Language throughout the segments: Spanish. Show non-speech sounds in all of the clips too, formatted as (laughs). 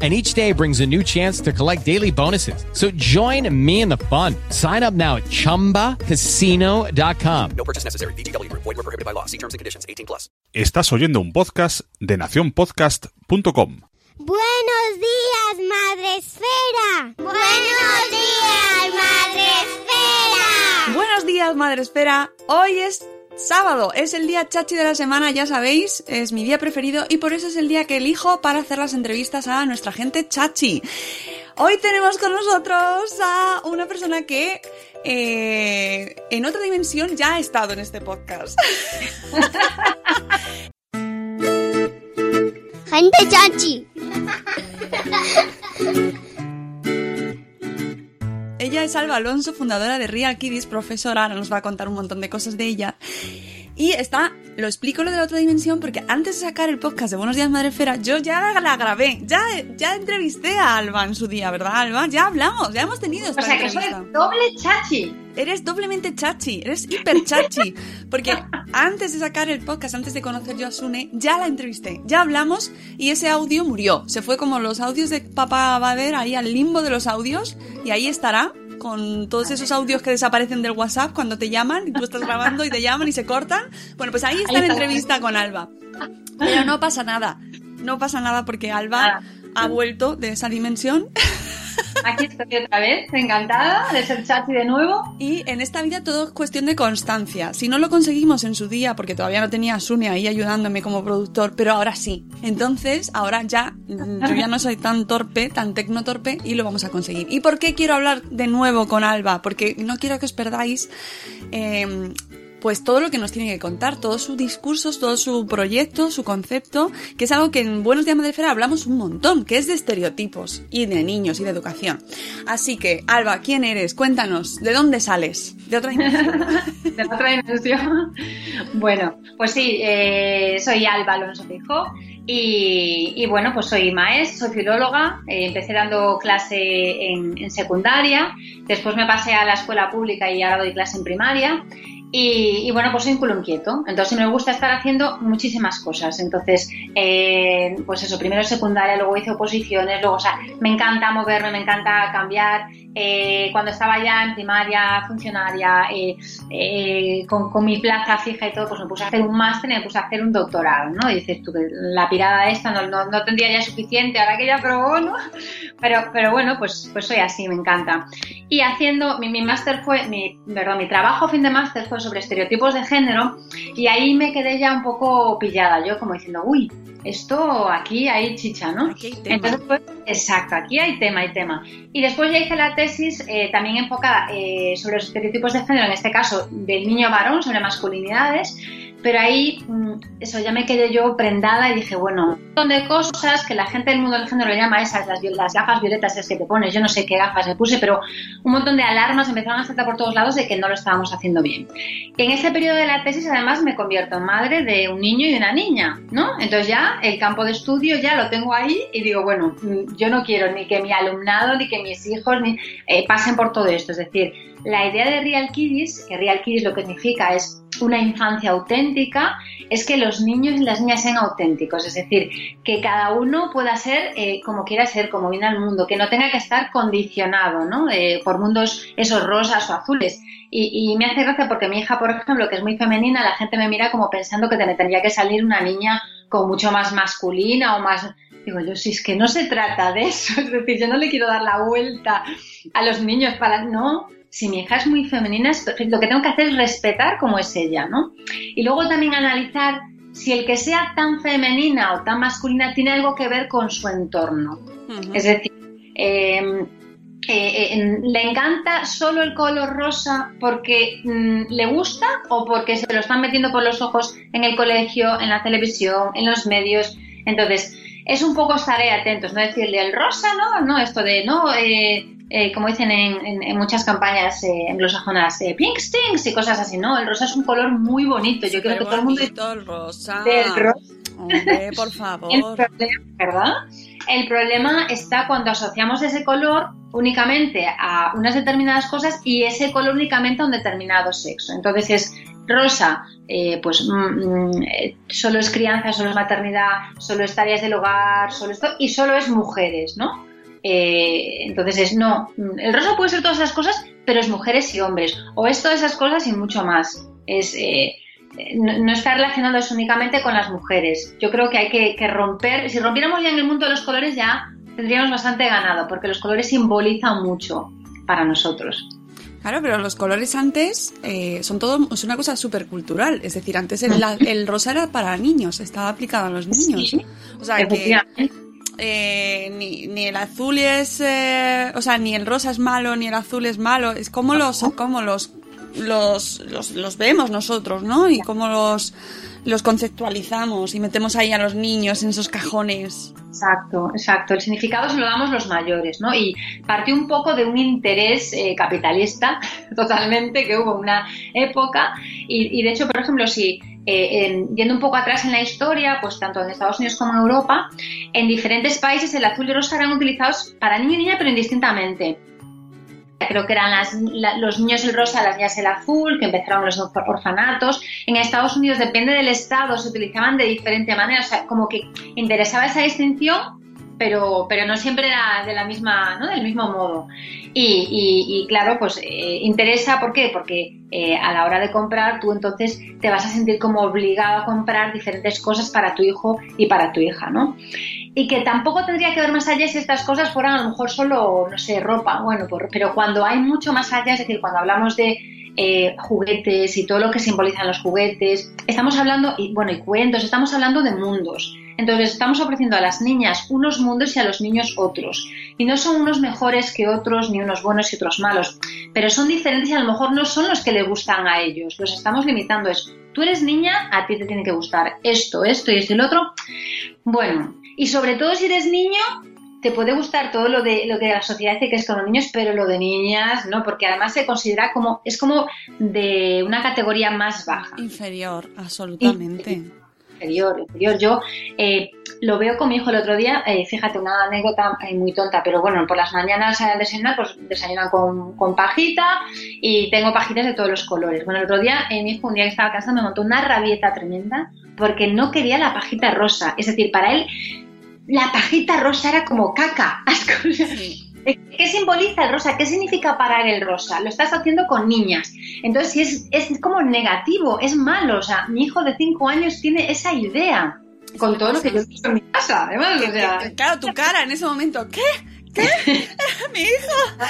and each day brings a new chance to collect daily bonuses. So join me in the fun. Sign up now at ChumbaCasino.com. No purchase necessary. BGW. Void were prohibited by law. See terms and conditions. 18 plus. Estás oyendo un podcast de nacionpodcast.com. Buenos días, Madre Esfera. Buenos días, Madre Esfera. Buenos días, Madre Esfera. Hoy es sábado, es el día chachi de la semana, ya sabéis, es mi día preferido y por eso es el día que elijo para hacer las entrevistas a nuestra gente chachi. Hoy tenemos con nosotros a una persona que eh, en otra dimensión ya ha estado en este podcast. Gente chachi. (laughs) Ella es Alba Alonso, fundadora de Real Kiddies, profesora, ahora nos va a contar un montón de cosas de ella. Y está, lo explico lo de la otra dimensión porque antes de sacar el podcast de Buenos Días Madre Esfera, yo ya la grabé, ya, ya entrevisté a Alba en su día, ¿verdad, Alba? Ya hablamos, ya hemos tenido esta O sea, que entrevista. soy doble chachi. Eres doblemente chachi, eres hiper chachi. Porque antes de sacar el podcast, antes de conocer yo a Sune, ya la entrevisté, ya hablamos y ese audio murió. Se fue como los audios de Papá Bader ahí al limbo de los audios y ahí estará con todos esos audios que desaparecen del WhatsApp cuando te llaman y tú estás grabando y te llaman y se cortan. Bueno, pues ahí está Ahí la entrevista con Alba. Pero no pasa nada. No pasa nada porque Alba ha vuelto de esa dimensión (laughs) Aquí estoy otra vez, encantada de ser chachi de nuevo. Y en esta vida todo es cuestión de constancia. Si no lo conseguimos en su día, porque todavía no tenía a Sune ahí ayudándome como productor, pero ahora sí. Entonces, ahora ya, mm, yo ya no soy tan torpe, tan tecnotorpe, y lo vamos a conseguir. ¿Y por qué quiero hablar de nuevo con Alba? Porque no quiero que os perdáis eh, pues todo lo que nos tiene que contar, todos sus discursos, todo su proyecto, su concepto, que es algo que en Buenos Días Madre Esfera hablamos un montón, que es de estereotipos y de niños y de educación. Así que, Alba, ¿quién eres? Cuéntanos, ¿de dónde sales? De otra dimensión. (laughs) de otra dimensión. Bueno, pues sí, eh, soy Alba Alonso Fijo y, y bueno, pues soy maestra, soy filóloga, eh, empecé dando clase en, en secundaria, después me pasé a la escuela pública y ahora doy clase en primaria. Y, y, bueno, pues soy un culo inquieto. Entonces me gusta estar haciendo muchísimas cosas. Entonces, eh, pues eso, primero secundaria, luego hice oposiciones, luego, o sea, me encanta moverme, me encanta cambiar. Eh, cuando estaba ya en primaria, funcionaria, eh, eh, con, con, mi plaza fija y todo, pues me puse a hacer un máster y me puse a hacer un doctorado, ¿no? Y dices tú que la pirada esta no, no, no tendría ya suficiente, ahora que ya probó, ¿no? Pero, pero bueno, pues, pues soy así, me encanta. Y haciendo, mi, mi máster fue, mi, perdón, mi trabajo fin de máster fue sobre estereotipos de género y ahí me quedé ya un poco pillada, yo como diciendo, uy, esto aquí hay chicha, ¿no? Aquí hay tema. Entonces, pues, exacto, aquí hay tema, hay tema. Y después ya hice la eh, también enfocada eh, sobre los estereotipos de género, en este caso del niño varón, sobre masculinidades, pero ahí mm, eso ya me quedé yo prendada y dije, bueno, un montón de cosas que la gente del mundo del género llama esas, las, las gafas violetas es que te pones, yo no sé qué gafas me puse, pero un montón de alarmas empezaron a saltar por todos lados de que no lo estábamos haciendo bien. En ese periodo de la tesis además me convierto en madre de un niño y una niña, ¿no? Entonces ya el campo de estudio ya lo tengo ahí y digo, bueno, mm, yo no quiero ni que mi alumnado, ni que mis hijos ni, eh, pasen por todo esto, es decir, la idea de Real Kiddies, que Real Kiddies lo que significa es una infancia auténtica, es que los niños y las niñas sean auténticos, es decir, que cada uno pueda ser eh, como quiera ser, como viene al mundo, que no tenga que estar condicionado ¿no? Eh, por mundos esos rosas o azules. Y, me hace gracia porque mi hija, por ejemplo, que es muy femenina, la gente me mira como pensando que me tendría que salir una niña con mucho más masculina o más... Digo yo, si es que no se trata de eso, (laughs) es decir, yo no le quiero dar la vuelta a los niños para... No, si mi hija es muy femenina. Lo que tengo que hacer es respetar cómo es ella, ¿no? Y luego también analizar si el que sea tan femenina o tan masculina tiene algo que ver con su entorno. Es decir, eh, eh, eh, le encanta solo el color rosa porque mm, le gusta o porque se lo están metiendo por los ojos en el colegio, en la televisión, en los medios. Entonces, es un poco estaré atentos, no decirle el rosa, no, no, esto de no, eh, eh, como dicen en, en- en muchas campañas eh, anglosajonas, eh, pink stinks y cosas así, no, el rosa es un color muy bonito, yo creo que todo el mundo el rosa. del rosa. Hombre, por El favor. problema, ¿verdad? El problema está cuando asociamos ese color únicamente a unas determinadas cosas y ese color únicamente a un determinado sexo. Entonces es rosa, eh, pues mm, mm, eh, solo es crianza, solo es maternidad, solo es tareas del hogar, solo esto y solo es mujeres, ¿no? Eh, entonces es no, mm, el rosa puede ser todas esas cosas, pero es mujeres y hombres, o es todas esas cosas y mucho más. Es eh, no, no está relacionado eso únicamente con las mujeres. Yo creo que hay que, que romper, si rompiéramos ya en el mundo de los colores ya tendríamos bastante ganado, porque los colores simbolizan mucho para nosotros. Claro, pero los colores antes eh, son todo es una cosa súper cultural. Es decir, antes el, la- el rosa era para niños, estaba aplicado a los niños. Sí, o sea que. Eh, ni, ni el azul es, eh, o sea, ni el rosa es malo, ni el azul es malo. Es como los, como los, los, los, los vemos nosotros, ¿no? Y cómo los, los conceptualizamos y metemos ahí a los niños en esos cajones. Exacto, exacto. El significado se lo damos los mayores, ¿no? Y partió un poco de un interés eh, capitalista, (laughs) totalmente, que hubo una época. Y, y de hecho, por ejemplo, si eh, en- yendo un poco atrás en la historia, pues tanto en Estados Unidos como en Europa, en diferentes países el azul y rosa eran utilizados para niño y niña, pero indistintamente. Creo que eran las- la- los niños el rosa, las niñas el azul, que empezaron los or- orfanatos. En Estados Unidos, depende del estado, se utilizaban de diferente manera. O sea, como que interesaba esa distinción, pero, pero no siempre era de la misma, ¿no? del mismo modo. Y, y- y, claro, pues eh, interesa, ¿por qué? Porque eh, a la hora de comprar tú entonces te vas a sentir como obligado a comprar diferentes cosas para tu hijo y para tu hija, ¿no? Y que tampoco tendría que ver más allá si estas cosas fueran a lo mejor solo, no sé, ropa, bueno, por- pero cuando hay mucho más allá, es decir, cuando hablamos de eh, juguetes y todo lo que simbolizan los juguetes, estamos hablando, y bueno, y cuentos, estamos hablando de mundos. Entonces estamos ofreciendo a las niñas unos mundos y a los niños otros. Y no son unos mejores que otros, ni unos buenos y otros malos, pero son diferentes y a lo mejor no son los que le gustan a ellos. Los estamos limitando. Es, tú eres niña, a ti te tiene que gustar esto, esto y esto y lo otro. Bueno, y sobre todo si eres niño, te puede gustar todo lo de lo que la sociedad dice que es con los niños, pero lo de niñas, ¿no? Porque además se considera como, es como de una categoría más baja. Inferior, absolutamente. Yo eh, lo veo con mi hijo el otro día, eh, fíjate, una anécdota eh, muy tonta, pero bueno, por las mañanas desayunar, pues desayunan con, pajita y tengo pajitas de todos los colores. Bueno, el otro día, mi hijo, un día que estaba cansado, me montó una rabieta tremenda porque no quería la pajita rosa. Es decir, para él, la pajita rosa era como caca. (laughs) ¿Qué simboliza el rosa? ¿Qué significa para él el rosa? Lo estás haciendo con niñas. Entonces, si es, es como negativo, es malo. O sea, mi hijo de 5 años tiene esa idea. Con todo lo que yo he visto en mi casa, además. O sea, Claro, tu cara en ese momento, ¿qué? ¿Qué? (laughs) (laughs) Mi hijo.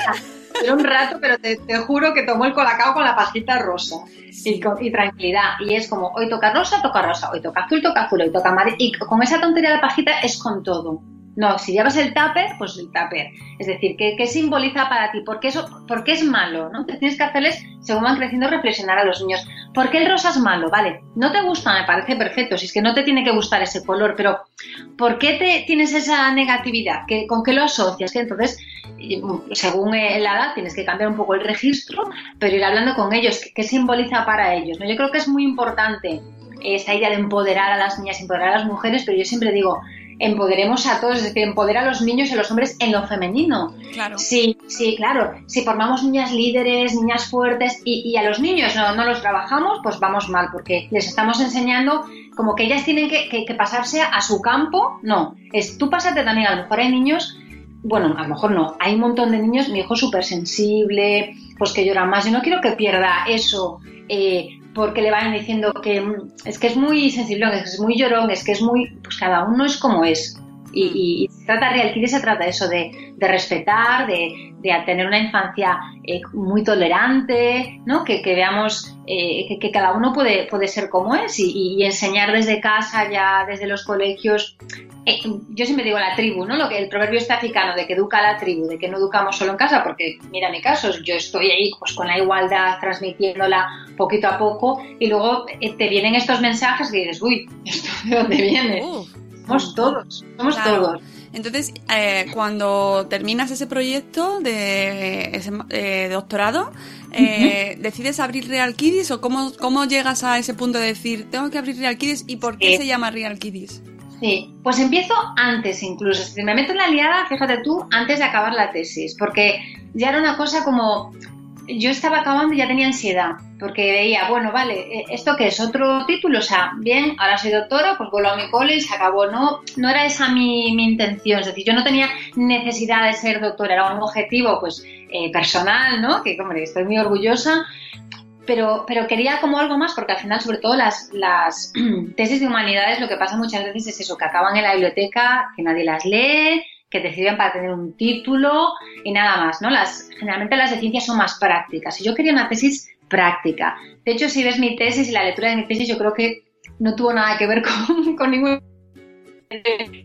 Era un rato, pero te, te juro que tomó el colacao con la pajita rosa y, con- y tranquilidad. Y es como, hoy toca rosa, toca rosa, hoy toca azul, toca azul, hoy toca amarillo. Y con esa tontería de la pajita es con todo. No, si llevas el tupper, pues el tupper. Es decir, ¿qué, qué simboliza para ti? ¿Por qué, eso, ¿Por qué es malo? ¿no? Tienes que hacerles, según van creciendo, reflexionar a los niños. ¿Por qué el rosa es malo? Vale, no te gusta, me parece perfecto. Si es que no te tiene que gustar ese color, pero ¿por qué te tienes esa negatividad? ¿Qué- ¿Con qué lo asocias? Que entonces mm, según eh, la edad tienes que cambiar un poco el registro, pero ir hablando con ellos, qué, qué simboliza para ellos. ¿no? Yo creo que es muy importante esa idea de empoderar a las niñas, empoderar a las mujeres, pero yo siempre digo, empoderemos a todos, es decir, empoderar a los niños y a los hombres en lo femenino. Claro. Sí, sí, claro. Si formamos niñas líderes, niñas fuertes y, y a los niños no, no los trabajamos, pues vamos mal, porque les estamos enseñando como que ellas tienen que, que- que pasarse a su campo. No, es tú pásate también. A lo mejor hay niños, bueno, a lo mejor no, hay un montón de niños, mi hijo súper sensible, pues que llora más. Yo no quiero que pierda eso. eh, porque le van diciendo que mm, es que es muy sensible, es que es muy llorón, es que es muy, pues cada uno es como es. Y, y, y se trata, Real se trata eso, de, de respetar, de, de tener una infancia eh, muy tolerante, ¿no? Que, que veamos eh, que, que cada uno puede, puede ser como es y, y enseñar desde casa, ya desde los colegios. Eh, yo siempre digo la tribu, ¿no? Lo que el proverbio está africano de que educa a la tribu, de que no educamos solo en casa, porque mira mi caso, yo estoy ahí pues con la igualdad transmitiéndola poquito a poco y luego eh, te vienen estos mensajes que dices, uy, ¿esto de dónde viene? Somos todos, somos Claro. todos. Entonces, eh, cuando terminas ese proyecto de ese eh, doctorado, eh, ¿decides abrir Real Kiddies o cómo, cómo llegas a ese punto de decir, tengo que abrir Real Kiddies y por qué se llama Real Kiddies? Sí, pues empiezo antes incluso. Si me meto en la liada, fíjate tú, antes de acabar la tesis, porque ya era una cosa como. Yo estaba acabando y ya tenía ansiedad, porque veía, bueno, vale, eh, ¿esto qué es? ¿Otro título? O sea, bien, ahora soy doctora, pues vuelvo a mi cole y se acabó. No, no era esa mi, mi intención, es decir, yo no tenía necesidad de ser doctora, era un objetivo, pues, eh, personal, ¿no? Que, hombre, estoy muy orgullosa, pero, pero quería como algo más, porque al final, sobre todo las, las (clears throat) tesis de humanidades, lo que pasa muchas veces es eso, que acaban en la biblioteca, que nadie las lee, que te sirven para tener un título y nada más, ¿no? Las, generalmente las de ciencias son más prácticas. Y yo quería una tesis práctica. De hecho, si ves mi tesis y la lectura de mi tesis, yo creo que no tuvo nada que ver (laughs) con, con ningún (laughs)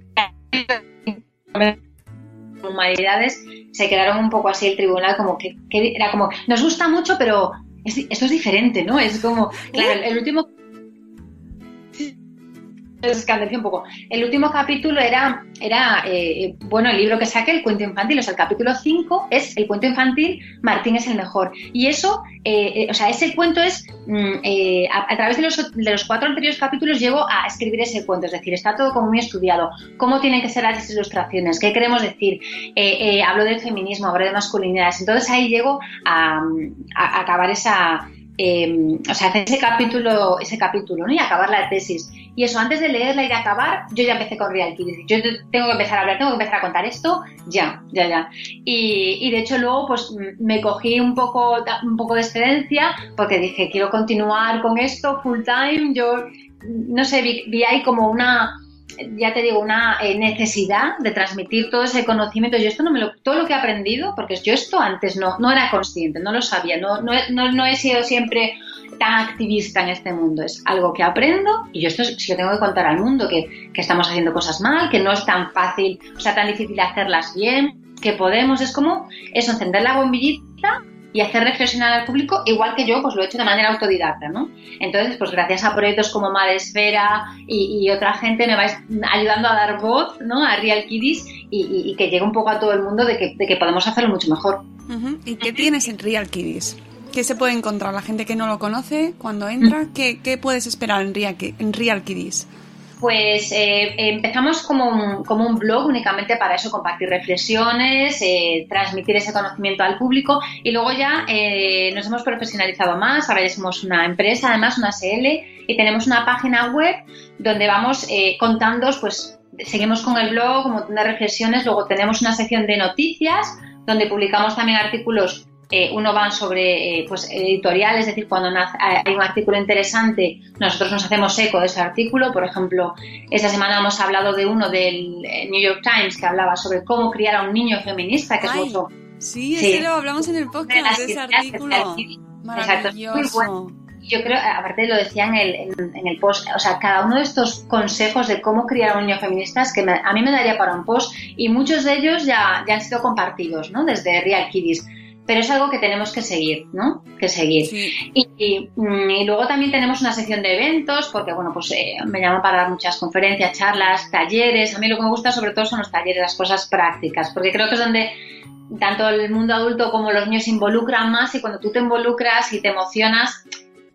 humanidades se quedaron un poco así el tribunal como que, que era como nos gusta mucho pero es- esto es diferente no es como claro el, el último escandalicé un poco. El último capítulo era, era eh, bueno, el libro que saqué, el cuento infantil, o sea, el capítulo 5 es el cuento infantil, Martín es el mejor. Y eso, eh, eh, o sea, ese cuento es, mm, a, través de los, de los cuatro anteriores capítulos llego a escribir ese cuento, es decir, está todo como muy estudiado, cómo tienen que ser las ilustraciones, qué queremos decir, hablo del feminismo, hablo de masculinidades, entonces ahí llego a, a- acabar esa... eh, o sea, ese capítulo, ese capítulo, ¿no? Y acabar la tesis. Y eso, antes de leerla y de acabar, yo ya empecé con Real Kids. Yo te- tengo que empezar a hablar, tengo que empezar a contar esto, ya, ya, ya. Y, y de hecho luego, pues me cogí un poco, un poco de excedencia, porque dije, quiero continuar con esto full time. Yo, no sé, vi, ahí como una, ya te digo, una eh, necesidad de transmitir todo ese conocimiento. Yo esto no me lo, todo lo que he aprendido, porque yo esto antes no, no era consciente, no lo sabía, no, no, no he sido siempre tan activista en este mundo. Es algo que aprendo y yo esto sí lo tengo que contar al mundo, que, que estamos haciendo cosas mal, que no es tan fácil, o sea, tan difícil hacerlas bien, que podemos, es como eso, encender la bombillita y hacer reflexionar al público, igual que yo, pues lo he hecho de manera autodidacta, ¿no? Entonces, pues gracias a proyectos como Madresfera y, y otra gente me vais ayudando a dar voz, ¿no? A Real Kiddies y, que llegue un poco a todo el mundo de que, de que podemos hacerlo mucho mejor. ¿Y qué tienes en Real Kiddies? ¿Qué se puede encontrar la gente que no lo conoce cuando entra? ¿Qué, qué puedes esperar en Real, en Real Kiddies? Pues eh, empezamos como un, como un blog únicamente para eso, compartir reflexiones, eh, transmitir ese conocimiento al público y luego ya eh, nos hemos profesionalizado más, ahora ya somos una empresa, además una SL y tenemos una página web donde vamos contando, pues seguimos con el blog, un montón de reflexiones, luego tenemos una sección de noticias donde publicamos también artículos eh, uno van sobre eh, pues editoriales, es decir, cuando nace- hay un artículo interesante, nosotros nos hacemos eco de ese artículo. Por ejemplo, esta semana hemos hablado de uno del eh, New York Times que hablaba sobre cómo criar a un niño feminista, que Ay, es mucho. Sí, Sí. ese lo hablamos en el podcast, de ese artículo. Exacto, muy bueno. Yo creo, aparte lo decía en el, en, en el post, o sea, cada uno de estos consejos de cómo criar a un niño feminista es que me- a mí me daría para un post y muchos de ellos ya, ya han sido compartidos, ¿no? Desde Real Kiddies. Pero es algo que tenemos que seguir, ¿no? Que seguir. Sí. Y, y, mm, y luego también tenemos una sección de eventos, porque bueno, pues eh, me llaman para dar muchas conferencias, charlas, talleres. A mí lo que me gusta sobre todo son los talleres, las cosas prácticas, porque creo que es donde tanto el mundo adulto como los niños se involucran más y cuando tú te involucras y te emocionas,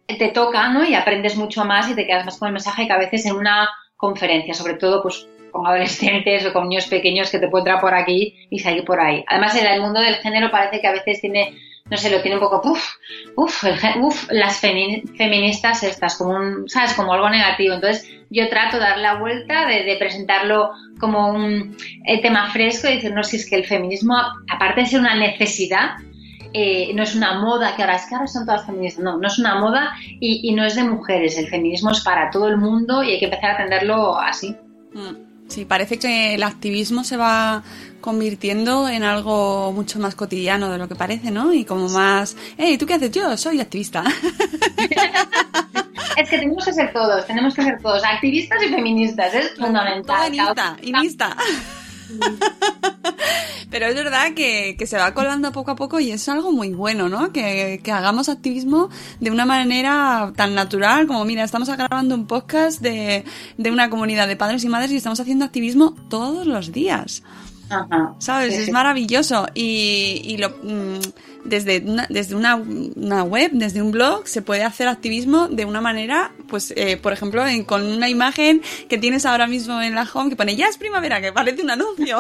te toca, ¿no? Y aprendes mucho más y te quedas más con el mensaje que a veces en una conferencia, sobre todo pues con adolescentes o con niños pequeños que te pueden entrar por aquí y salir por ahí. Además, el mundo del género parece que a veces tiene, no sé, lo tiene un poco, uff, uff, uf, las femi- feministas estas, como un, ¿sabes? Como algo negativo. Entonces, yo trato de dar la vuelta, de, presentarlo como un tema fresco y decir, no, si es que el feminismo, aparte de ser una necesidad, eh, no es una moda que ahora es que ahora son todas feministas, no, no es una moda y, y no es de mujeres, el feminismo es para todo el mundo y hay que empezar a atenderlo así. Mm. Sí, parece que el activismo se va convirtiendo en algo mucho más cotidiano de lo que parece, ¿no? Y como más, hey, ¿tú qué haces? Yo soy activista. (laughs) Es que tenemos que ser todos, tenemos que ser todos, activistas y feministas, es fundamental. Inista. (laughs) Pero es verdad que, que, se va colando poco a poco y es algo muy bueno, ¿no? Que, que, hagamos activismo de una manera tan natural como, mira, estamos grabando un podcast de, de una comunidad de padres y madres y estamos haciendo activismo todos los días. Ajá, ¿Sabes? sí, es maravilloso. Y, y lo, mm, desde, una, desde una, una, web, desde un blog, se puede hacer activismo de una manera, pues, eh, por ejemplo, en, con una imagen que tienes ahora mismo en la home que pone ya es primavera, que parece un anuncio.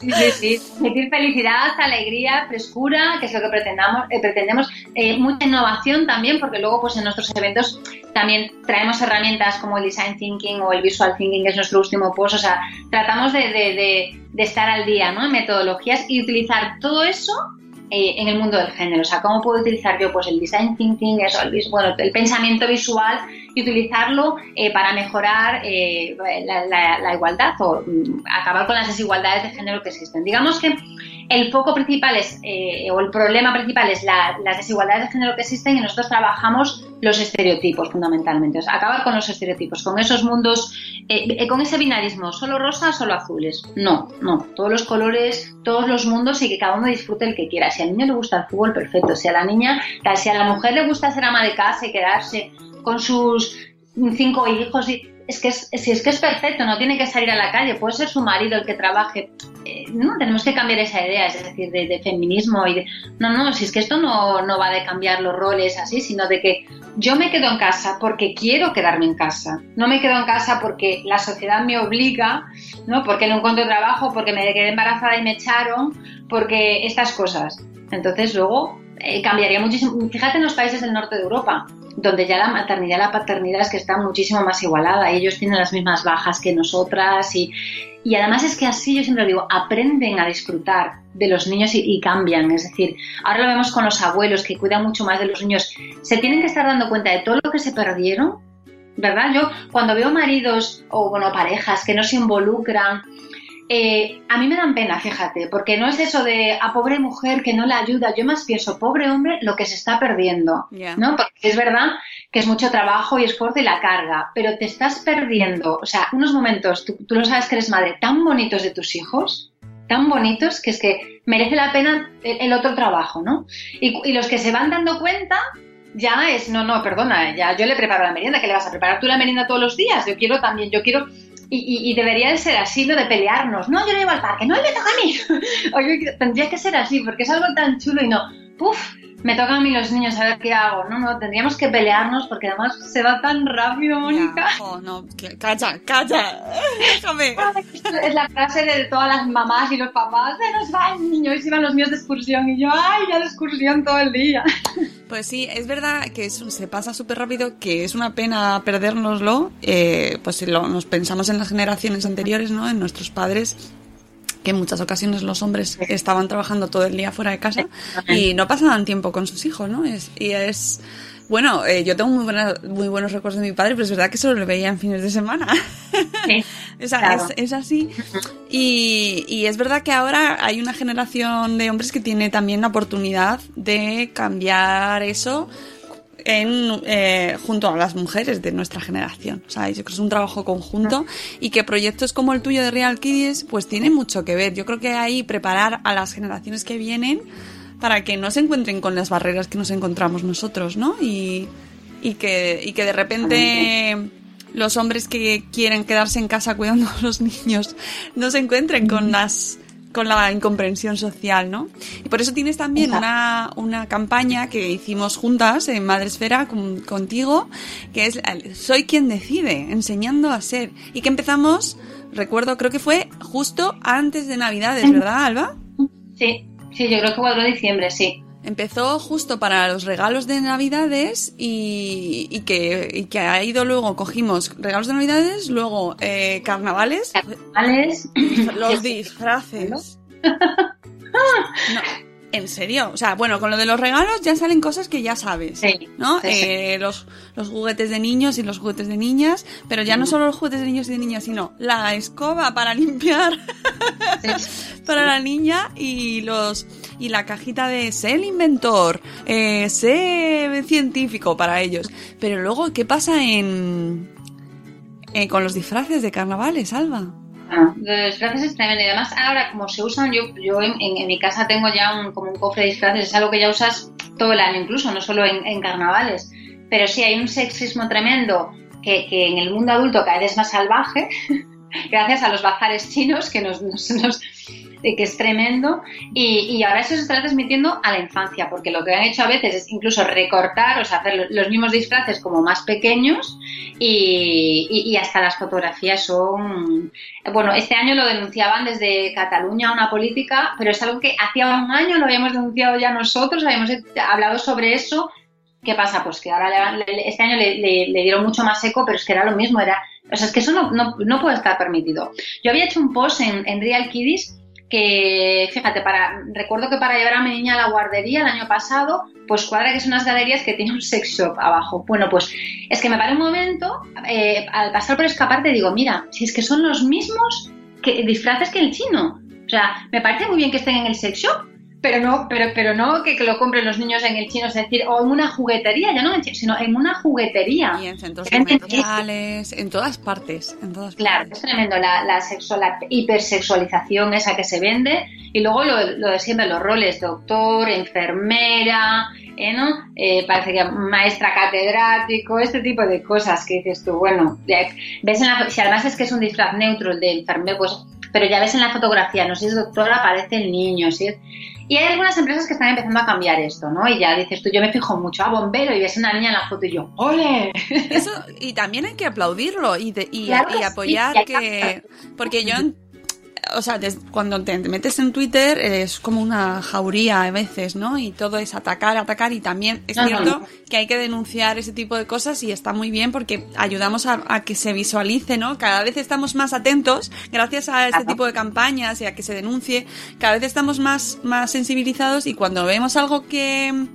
Sí, sí, sí. Sentir felicidad, alegría, frescura, que es lo que pretendamos, eh, pretendemos. Eh, mucha innovación también, porque luego pues en nuestros eventos también traemos herramientas como el design thinking o el visual thinking, que es nuestro último post. O sea, tratamos de, de estar al día ¿no? en metodologías y utilizar todo eso eh, en el mundo del género. O sea, ¿cómo puedo utilizar yo pues el design thinking, eso, el, bueno, el pensamiento visual y utilizarlo eh, para mejorar eh, la, igualdad o mm, acabar con las desigualdades de género que existen? Digamos que el foco principal es, eh, o el problema principal es la, las desigualdades de género que existen y nosotros trabajamos los estereotipos fundamentalmente. Acabar con los estereotipos, con esos mundos, eh, con ese binarismo, solo rosa, solo azules. No, no, todos los colores, todos los mundos y que cada uno disfrute el que quiera. Si al niño le gusta el fútbol, perfecto. Si a la niña, si a la mujer le gusta ser ama de casa y quedarse con sus cinco hijos y es que es, si es que es perfecto, no tiene que salir a la calle, puede ser su marido el que trabaje. Eh, no, tenemos que cambiar esa idea, es decir, de, feminismo y de. No, no, si es que esto no, no va de cambiar los roles así, sino de que yo me quedo en casa porque quiero quedarme en casa. No me quedo en casa porque la sociedad me obliga, ¿no? Porque no encuentro trabajo, porque me quedé embarazada y me echaron, porque estas cosas. Entonces luego eh, cambiaría muchísimo. Fíjate en los países del norte de Europa, donde ya la maternidad y la paternidad es que está muchísimo más igualada ellos tienen las mismas bajas que nosotras y, y además es que así yo siempre digo, aprenden a disfrutar de los niños y, y, cambian, es decir, ahora lo vemos con los abuelos que cuidan mucho más de los niños, se tienen que estar dando cuenta de todo lo que se perdieron, ¿verdad? Yo cuando veo maridos o bueno, parejas que no se involucran eh, a mí me dan pena, fíjate, porque no es eso de a pobre mujer que no la ayuda, yo más pienso, pobre hombre, lo que se está perdiendo, yeah. ¿no? Porque es verdad que es mucho trabajo y esfuerzo y la carga, pero te estás perdiendo, o sea, unos momentos, tú, tú lo sabes que eres madre, tan bonitos de tus hijos, tan bonitos, que es que merece la pena el, el otro trabajo, ¿no? Y, y los que se van dando cuenta, ya es, no, no, perdona, ya yo le preparo la merienda, que le vas a preparar tú la merienda todos los días, yo quiero también, yo quiero y, y, debería de ser así lo de pelearnos. No, yo no llevo al parque, no, me toca a mí. (laughs) Oye, tendría que ser así, porque es algo tan chulo y no, puf, me tocan a mí los niños, a ver qué hago. No, no, tendríamos que pelearnos porque además se va tan rápido, Mónica. Oh, no, calla, calla, déjame. (laughs) Es la frase de todas las mamás y los papás, se nos va el niño y se van los míos de excursión. Y yo, ay, ya de excursión todo el día. (laughs) Pues sí, es verdad que es, se pasa súper rápido, que es una pena perdérnoslo. Eh, pues si lo, nos pensamos en las generaciones anteriores, ¿no? En nuestros padres, que en muchas ocasiones los hombres estaban trabajando todo el día fuera de casa y no pasaban tiempo con sus hijos, ¿no? Es, y es... Bueno, eh, yo tengo muy, buena, muy buenos recuerdos de mi padre, pero es verdad que solo lo veía en fines de semana. Sí, (laughs) o sea, claro. es, es, así. Y, y, es verdad que ahora hay una generación de hombres que tiene también la oportunidad de cambiar eso en, eh, junto a las mujeres de nuestra generación. O sea, yo creo que es un trabajo conjunto y que proyectos como el tuyo de Real Kids pues tienen mucho que ver. Yo creo que ahí preparar a las generaciones que vienen para que no se encuentren con las barreras que nos encontramos nosotros, ¿no? Y, y, que, y que de repente los hombres que quieren quedarse en casa cuidando a los niños no se encuentren con las con la incomprensión social, ¿no? Y por eso tienes también una, una campaña que hicimos juntas en Madresfera con, contigo, que es Soy quien decide, enseñando a ser. Y que empezamos, recuerdo, creo que fue justo antes de Navidades, ¿verdad, Alba? Sí, sí, yo creo que 4 de diciembre, sí. Empezó justo para los regalos de Navidades y, y, que, y que ha ido luego, cogimos regalos de Navidades, luego eh, carnavales. Carnavales. (coughs) Los disfraces. (laughs) No. En serio, o sea, bueno, con lo de los regalos ya salen cosas que ya sabes, Sí, ¿no? sí, sí. Eh, los, los juguetes de niños y los juguetes de niñas, pero ya no solo los juguetes de niños y de niñas, sino la escoba para limpiar (laughs) para la niña y los y la cajita de sé el inventor, eh, sé científico para ellos. Pero luego, ¿qué pasa en, eh, con los disfraces de carnavales, Alba? Ah, Los disfraces es tremendo y además ahora como se usan, yo, yo en, en- mi casa tengo ya un, como un cofre de disfraces, es algo que ya usas todo el año incluso, no solo en, carnavales. Pero sí hay un sexismo tremendo que, en el mundo adulto cada es más salvaje, (laughs) gracias a los bazares chinos que nos, nos- que es tremendo y, y ahora eso se está transmitiendo a la infancia porque lo que han hecho a veces es incluso recortar o sea hacer lo- los mismos disfraces como más pequeños y, y- y hasta las fotografías son bueno este año lo denunciaban desde Cataluña una política pero es algo que hacía un año lo habíamos denunciado ya nosotros habíamos hablado sobre eso ¿Qué pasa? Pues que ahora le- este año le, le- le dieron mucho más eco, pero es que era lo mismo, era, o sea, es que eso no, no, no puede estar permitido. Yo había hecho un post en, en Real Kiddies que, fíjate, para, recuerdo que para llevar a mi niña a la guardería el año pasado, pues cuadra que son unas galerías que tiene un sex shop abajo. Bueno, pues es que me paré un momento, eh, al pasar por escaparte digo, mira, si es que son los mismos que, disfraces que el chino. O sea, me parece muy bien que estén en el sex shop, pero no, pero, pero no que, que lo compren los niños en el chino, es decir, o en una juguetería, ya no en el chino, sino en una juguetería. Y en centros comerciales, en todas partes, en todas Claro, es tremendo la, la, sexual, la hipersexualización esa que se vende y luego lo, lo de siempre, los roles, doctor, enfermera, eh, ¿no? Eh, parece que maestra catedrático, este tipo de cosas que dices tú, bueno, ves en la, si además es que es un disfraz neutro el de enfermero, pues, pero ya ves en la fotografía, no sé si es doctora, aparece el niño, si es... Y hay algunas empresas que están empezando a cambiar esto, ¿no? Y ya dices tú, yo me fijo mucho a bombero y ves una niña en la foto y yo, ¡ole! Eso, y también hay que aplaudirlo y, de- y, Claro y que sí, apoyar que... Porque yo, o sea, des- cuando te metes en Twitter es como una jauría a veces, ¿no? Y todo es atacar, atacar y también es cierto que hay que denunciar ese tipo de cosas y está muy bien porque ayudamos a, a que se visualice, ¿no? Cada vez estamos más atentos gracias a este tipo de campañas y a que se denuncie, cada vez estamos más, más sensibilizados y cuando vemos algo que...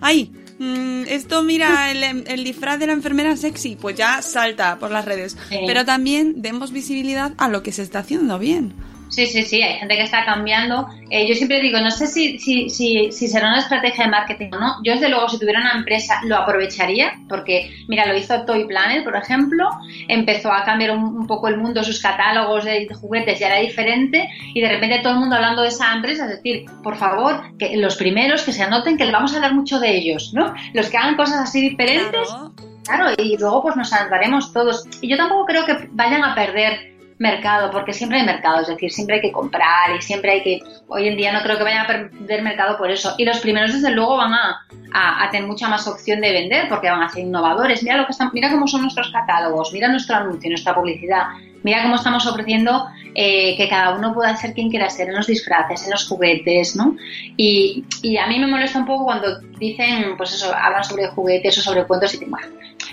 ¡Ay! mm, esto mira el, el disfraz de la enfermera sexy, pues ya salta por las redes. Sí. Pero también demos visibilidad a lo que se está haciendo bien. Sí, sí, sí, hay gente que está cambiando. Eh, yo siempre digo, no sé si, si, si, si será una estrategia de marketing o no. Yo, desde luego, si tuviera una empresa, lo aprovecharía, porque, mira, lo hizo Toy Planet, por ejemplo, empezó a cambiar un, un poco el mundo, sus catálogos de juguetes ya era diferente, y de repente todo el mundo hablando de esa empresa, es decir, por favor, que los primeros que se anoten, que le vamos a hablar mucho de ellos, ¿no? Los que hagan cosas así diferentes, Claro. Claro, y luego pues nos salvaremos todos. Y yo tampoco creo que vayan a perder mercado, porque siempre hay mercado, es decir, siempre hay que comprar y siempre hay que... Hoy en día no creo que vayan a perder mercado por eso. Y los primeros, desde luego, van a, a- a tener mucha más opción de vender, porque van a ser innovadores. Mira, lo que están, mira cómo son nuestros catálogos, mira nuestro anuncio, nuestra publicidad. Mira cómo estamos ofreciendo eh, que cada uno pueda ser quien quiera ser en los disfraces, en los juguetes, ¿no? Y, y a mí me molesta un poco cuando dicen, pues eso, hablan sobre juguetes o sobre cuentos y bueno,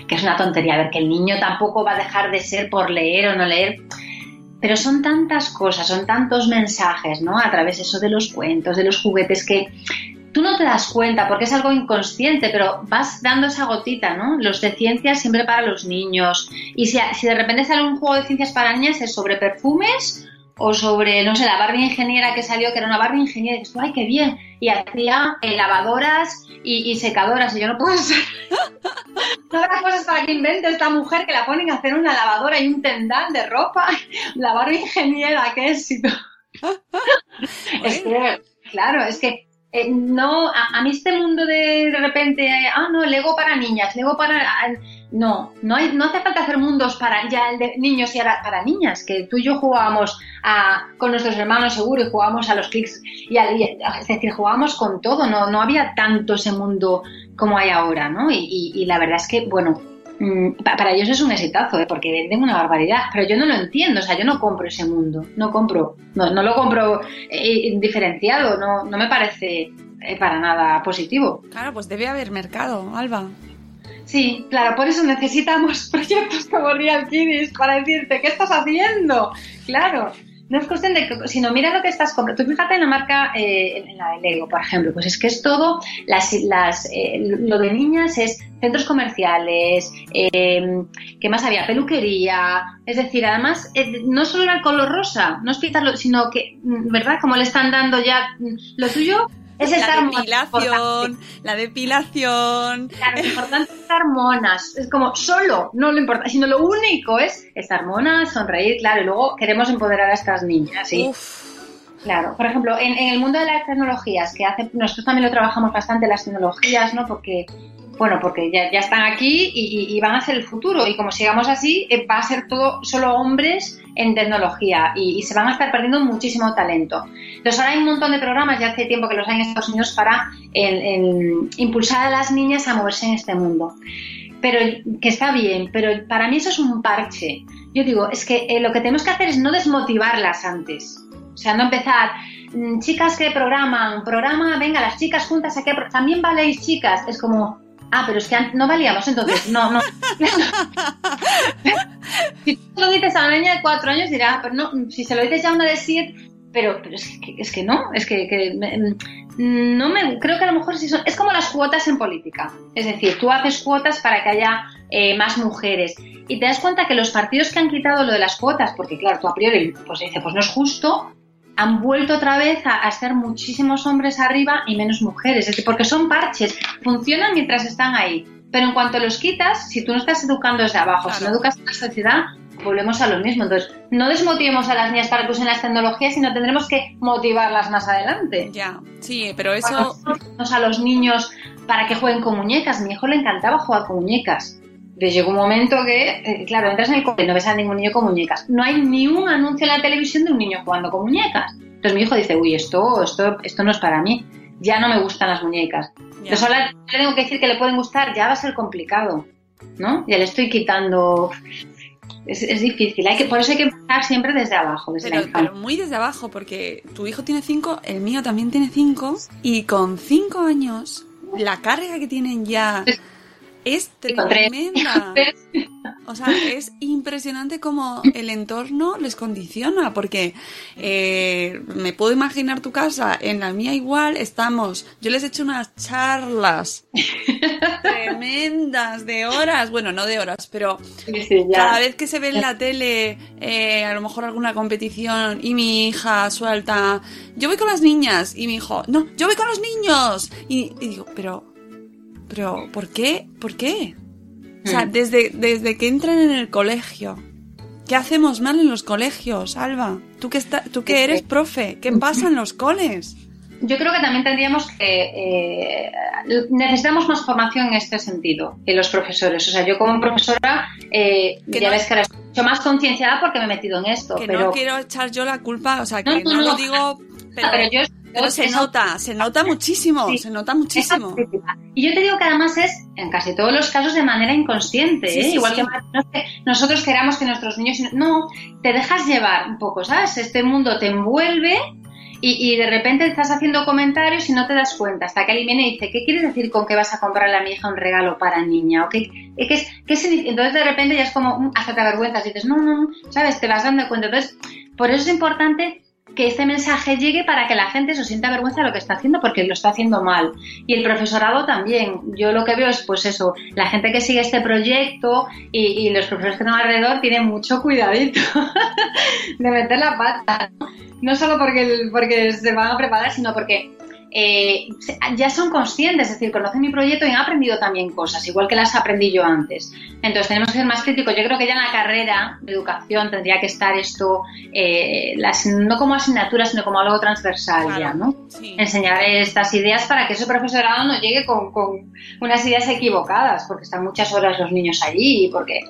que es una tontería, a ver, que el niño tampoco va a dejar de ser por leer o no leer. Pero son tantas cosas, son tantos mensajes, ¿no? A través eso de los cuentos, de los juguetes, que tú no te das cuenta porque es algo inconsciente, pero vas dando esa gotita, ¿no? Los de ciencias siempre para los niños. Y si, si de repente sale un juego de ciencias para niñas, es sobre perfumes o sobre, no sé, la Barbie ingeniera que salió, que era una Barbie ingeniera, y dices, ¡ay, qué bien! Y hacía eh, lavadoras y, y secadoras, y yo no puedo (laughs) ser. No habrá cosas para que invente esta mujer que la ponen a hacer una lavadora y un tendal de ropa. La Barbie ingeniera, qué éxito. (laughs) es que, claro, es que eh, no, a, a mí este mundo de, de repente, ah, no, Lego para niñas, Lego para... no, no, hay, no hace falta hacer mundos para ya de niños y para niñas, que tú y yo jugábamos a, con nuestros hermanos seguro y jugábamos a los clics, y, y- es decir, jugábamos con todo, no, no había tanto ese mundo como hay ahora, ¿no? Y, y- y la verdad es que, bueno, para ellos es un exitazo, ¿eh? porque venden una barbaridad, pero yo no lo entiendo, o sea, yo no compro ese mundo, no compro, no, no lo compro eh, diferenciado, no, no me parece eh, para nada positivo. Claro, pues debe haber mercado, Alba. Sí, claro, por eso necesitamos (laughs) proyectos como Real Kiddies para decirte, ¿qué estás haciendo? Claro, no es cuestión de que, sino mira lo que estás comprando. Tú fíjate en la marca, eh, en la de Lego, por ejemplo, pues es que es todo, las, las, eh, lo de niñas es centros comerciales, eh, ¿qué más había? Peluquería, es decir, además, eh, no solo era el color rosa, no es pintarlo, sino que, mm, ¿verdad? Como le están dando ya, mm, lo tuyo es estar La depilación, la depilación. Claro, lo (laughs) importante es estar monas. Es como solo, no lo importante, sino lo único es estar monas, sonreír, claro, y luego queremos empoderar a estas niñas, ¿sí? Claro, por ejemplo, en, en el mundo de las tecnologías, que hace, nosotros también lo trabajamos bastante las tecnologías, ¿no? Porque, bueno, porque ya, están aquí y, y- y van el futuro. Y como sigamos así, eh, va a ser todo solo hombres en tecnología y, se van a estar perdiendo muchísimo talento. Entonces ahora hay un montón de programas, ya hace tiempo que los hay en Estados Unidos, para impulsar a las niñas a moverse en este mundo. Pero que está bien, pero para mí eso es un parche. Yo digo, es que eh, lo que tenemos que hacer es no desmotivarlas antes. O sea, no empezar, mm, chicas que programan, programa, venga, las chicas juntas, ¿a qué pro- también valéis chicas. Es como, ah, pero es que no valíamos entonces. No, no. (laughs) si tú lo dices a una niña de cuatro años, dirá, "Ah, pero no, si se lo dices ya a una de siete, pero, pero es, que, es que no, es que, que me- no me, creo que a lo mejor sí son, es como las cuotas en política. Es decir, tú haces cuotas para que haya eh, más mujeres y te das cuenta que los partidos que han quitado lo de las cuotas, porque claro, tú a priori pues dices, pues no es justo, han vuelto otra vez a, a ser muchísimos hombres arriba y menos mujeres. Es decir, porque son parches, funcionan mientras están ahí. Pero en cuanto los quitas, si tú no estás educando desde abajo, si no educas a la sociedad, volvemos a lo mismo. Entonces, no desmotivemos a las niñas para que usen las tecnologías, sino tendremos que motivarlas más adelante. Ya, sí, pero eso... A los niños para que jueguen con muñecas. Mi hijo le encantaba jugar con muñecas. Pero llegó un momento que, eh, claro, entras en el cole y no ves a ningún niño con muñecas. No hay ni un anuncio en la televisión de un niño jugando con muñecas. Entonces mi hijo dice, uy, esto, esto, esto no es para mí. Ya no me gustan las muñecas. Entonces ahora le tengo que decir que le pueden gustar, ya va a ser complicado. ¿No? Ya le estoy quitando. Es, es difícil. Hay que, por eso hay que empezar siempre desde abajo, desde la infancia. pero muy desde abajo, porque tu hijo tiene cinco, el mío también tiene cinco, y con cinco años, la carga que tienen ya es tres. tremenda. (laughs) O sea, es impresionante cómo el entorno les condiciona, porque eh, me puedo imaginar tu casa, en la mía igual estamos, yo les he hecho unas charlas (laughs) tremendas de horas, bueno, no de horas, pero sí, cada vez que se ve en la tele eh, a lo mejor alguna competición y mi hija suelta, yo voy con las niñas y mi hijo, no, yo voy con los niños y, y digo, pero, pero, ¿por qué? ¿Por qué? O sea, Mm. desde, desde que entran en el colegio. ¿Qué hacemos mal en los colegios, Alba? Tú que, está, tú que eres profe, ¿qué pasa en los coles? Yo creo que también tendríamos que. eh, necesitamos más formación en este sentido, en los profesores. O sea, yo como profesora, eh, Que ya no- ves que ahora estoy mucho más concienciada porque me he metido en esto. Que pero no quiero echar yo la culpa, o sea, que No, no, no, lo digo, pero, pero yo- pero yo- se nota, se nota muchísimo, Sí. se nota muchísimo. Y yo te digo que además es, en casi todos los casos, de manera inconsciente. Sí, ¿eh? sí, Igual que nosotros queramos que nuestros niños. No, te dejas llevar un poco, ¿sabes? Este mundo te envuelve y, y de repente estás haciendo comentarios y no te das cuenta. Hasta que alguien viene y dice: ¿Qué quieres decir con que vas a comprarle a mi hija un regalo para niña? ¿O qué, qué es, qué significa? Entonces de repente ya es como, mm, hasta te avergüenzas y dices: No, no, no, ¿sabes? Te vas dando cuenta. Entonces, por eso es importante que este mensaje llegue para que la gente se sienta vergüenza de lo que está haciendo porque lo está haciendo mal. Y el profesorado también. Yo lo que veo es, pues eso, la gente que sigue este proyecto y, y los profesores que están alrededor tienen mucho cuidadito (laughs) de meter la pata. ¿no? Solo porque, porque se van a preparar, sino porque eh, ya son conscientes, es decir, conocen mi proyecto y han aprendido también cosas, igual que las aprendí yo antes. Entonces tenemos que ser más críticos. Yo creo que ya en la carrera de educación tendría que estar esto, eh, las, no como asignatura, sino como algo transversal ya, ¿no? Enseñar estas ideas para que ese profesorado no llegue con, con unas ideas equivocadas, porque están muchas horas los niños allí y porque,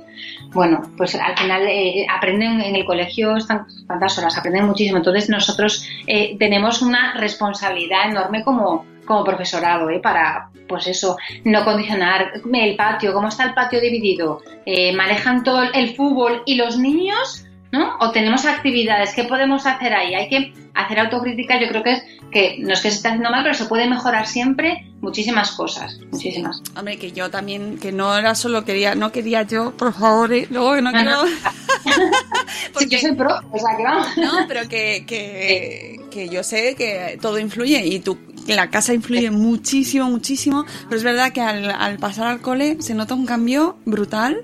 bueno, pues al final eh, aprenden en el colegio, están tantas horas, aprenden muchísimo. Entonces nosotros eh, tenemos una responsabilidad enorme como, como profesorado, ¿eh? para, pues eso, no condicionar el patio, cómo está el patio dividido, Eh, manejan todo el fútbol y los niños, ¿no? O tenemos actividades, ¿qué podemos hacer ahí? Hay que hacer autocrítica, yo creo que es que no es que se esté haciendo mal, pero se puede mejorar siempre muchísimas cosas, muchísimas. Hombre, que yo también, que no era solo quería, no quería yo, por favor, ¿eh? luego que no, quiero... (laughs) Sí, yo soy pro, o sea que vamos. No, pero que, que, que yo sé que todo influye y tú, la casa influye muchísimo, muchísimo, pero es verdad que al, al pasar al cole se nota un cambio brutal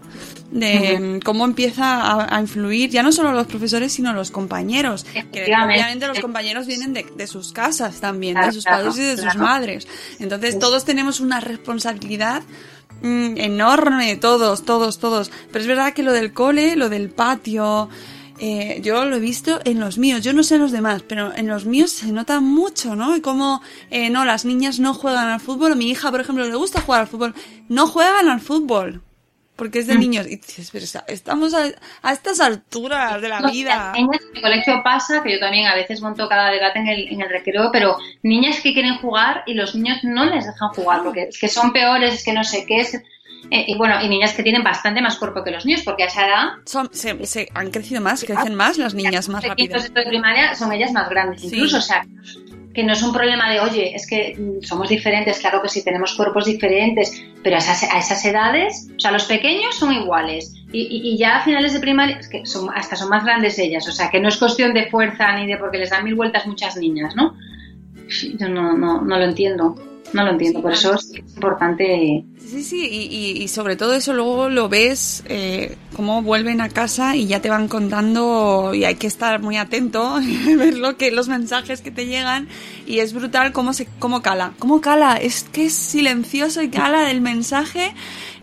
de cómo empieza a, a influir ya no solo los profesores sino los compañeros que obviamente los compañeros vienen de, de sus casas también de sus claro, padres y de sus madres. Entonces todos tenemos una responsabilidad mm, enorme todos todos todos. Pero es verdad que lo del cole lo del patio eh, yo lo he visto en los míos, yo no sé en los demás, pero en los míos se nota mucho, ¿no? Y como, eh, no, las niñas no juegan al fútbol, a mi hija, por ejemplo, le gusta jugar al fútbol, no juegan al fútbol, porque es de niños. Y dices, pero estamos a, a estas alturas de la No, vida. niñas en el colegio pasa, que yo también a veces monto cada debate en el, en el recreo, pero niñas que quieren jugar y los niños no les dejan jugar, porque es que son peores, es que no sé qué es. eh, y bueno, y niñas que tienen bastante más cuerpo que los niños, porque a esa edad Son, se, se han crecido más, crecen más las niñas más rápido. de primaria son ellas más grandes Sí. incluso, o sea, que no es un problema de, oye, es que mm, somos diferentes, claro que sí, tenemos cuerpos diferentes, pero a esas, a esas edades, o sea, los pequeños son iguales y, y- y ya a finales de primaria, es que son, hasta son más grandes ellas, o sea, que no es cuestión de fuerza ni de porque les dan mil vueltas muchas niñas, ¿no? Yo no, no, no lo entiendo, no lo entiendo, Sí, por eso es importante... Sí, sí, y, y- y sobre todo eso luego lo ves, eh, cómo vuelven a casa y ya te van contando y hay que estar muy atento, (laughs) ver lo que, los mensajes que te llegan y es brutal cómo se, cómo cala, cómo cala, es que es silencioso y cala el mensaje,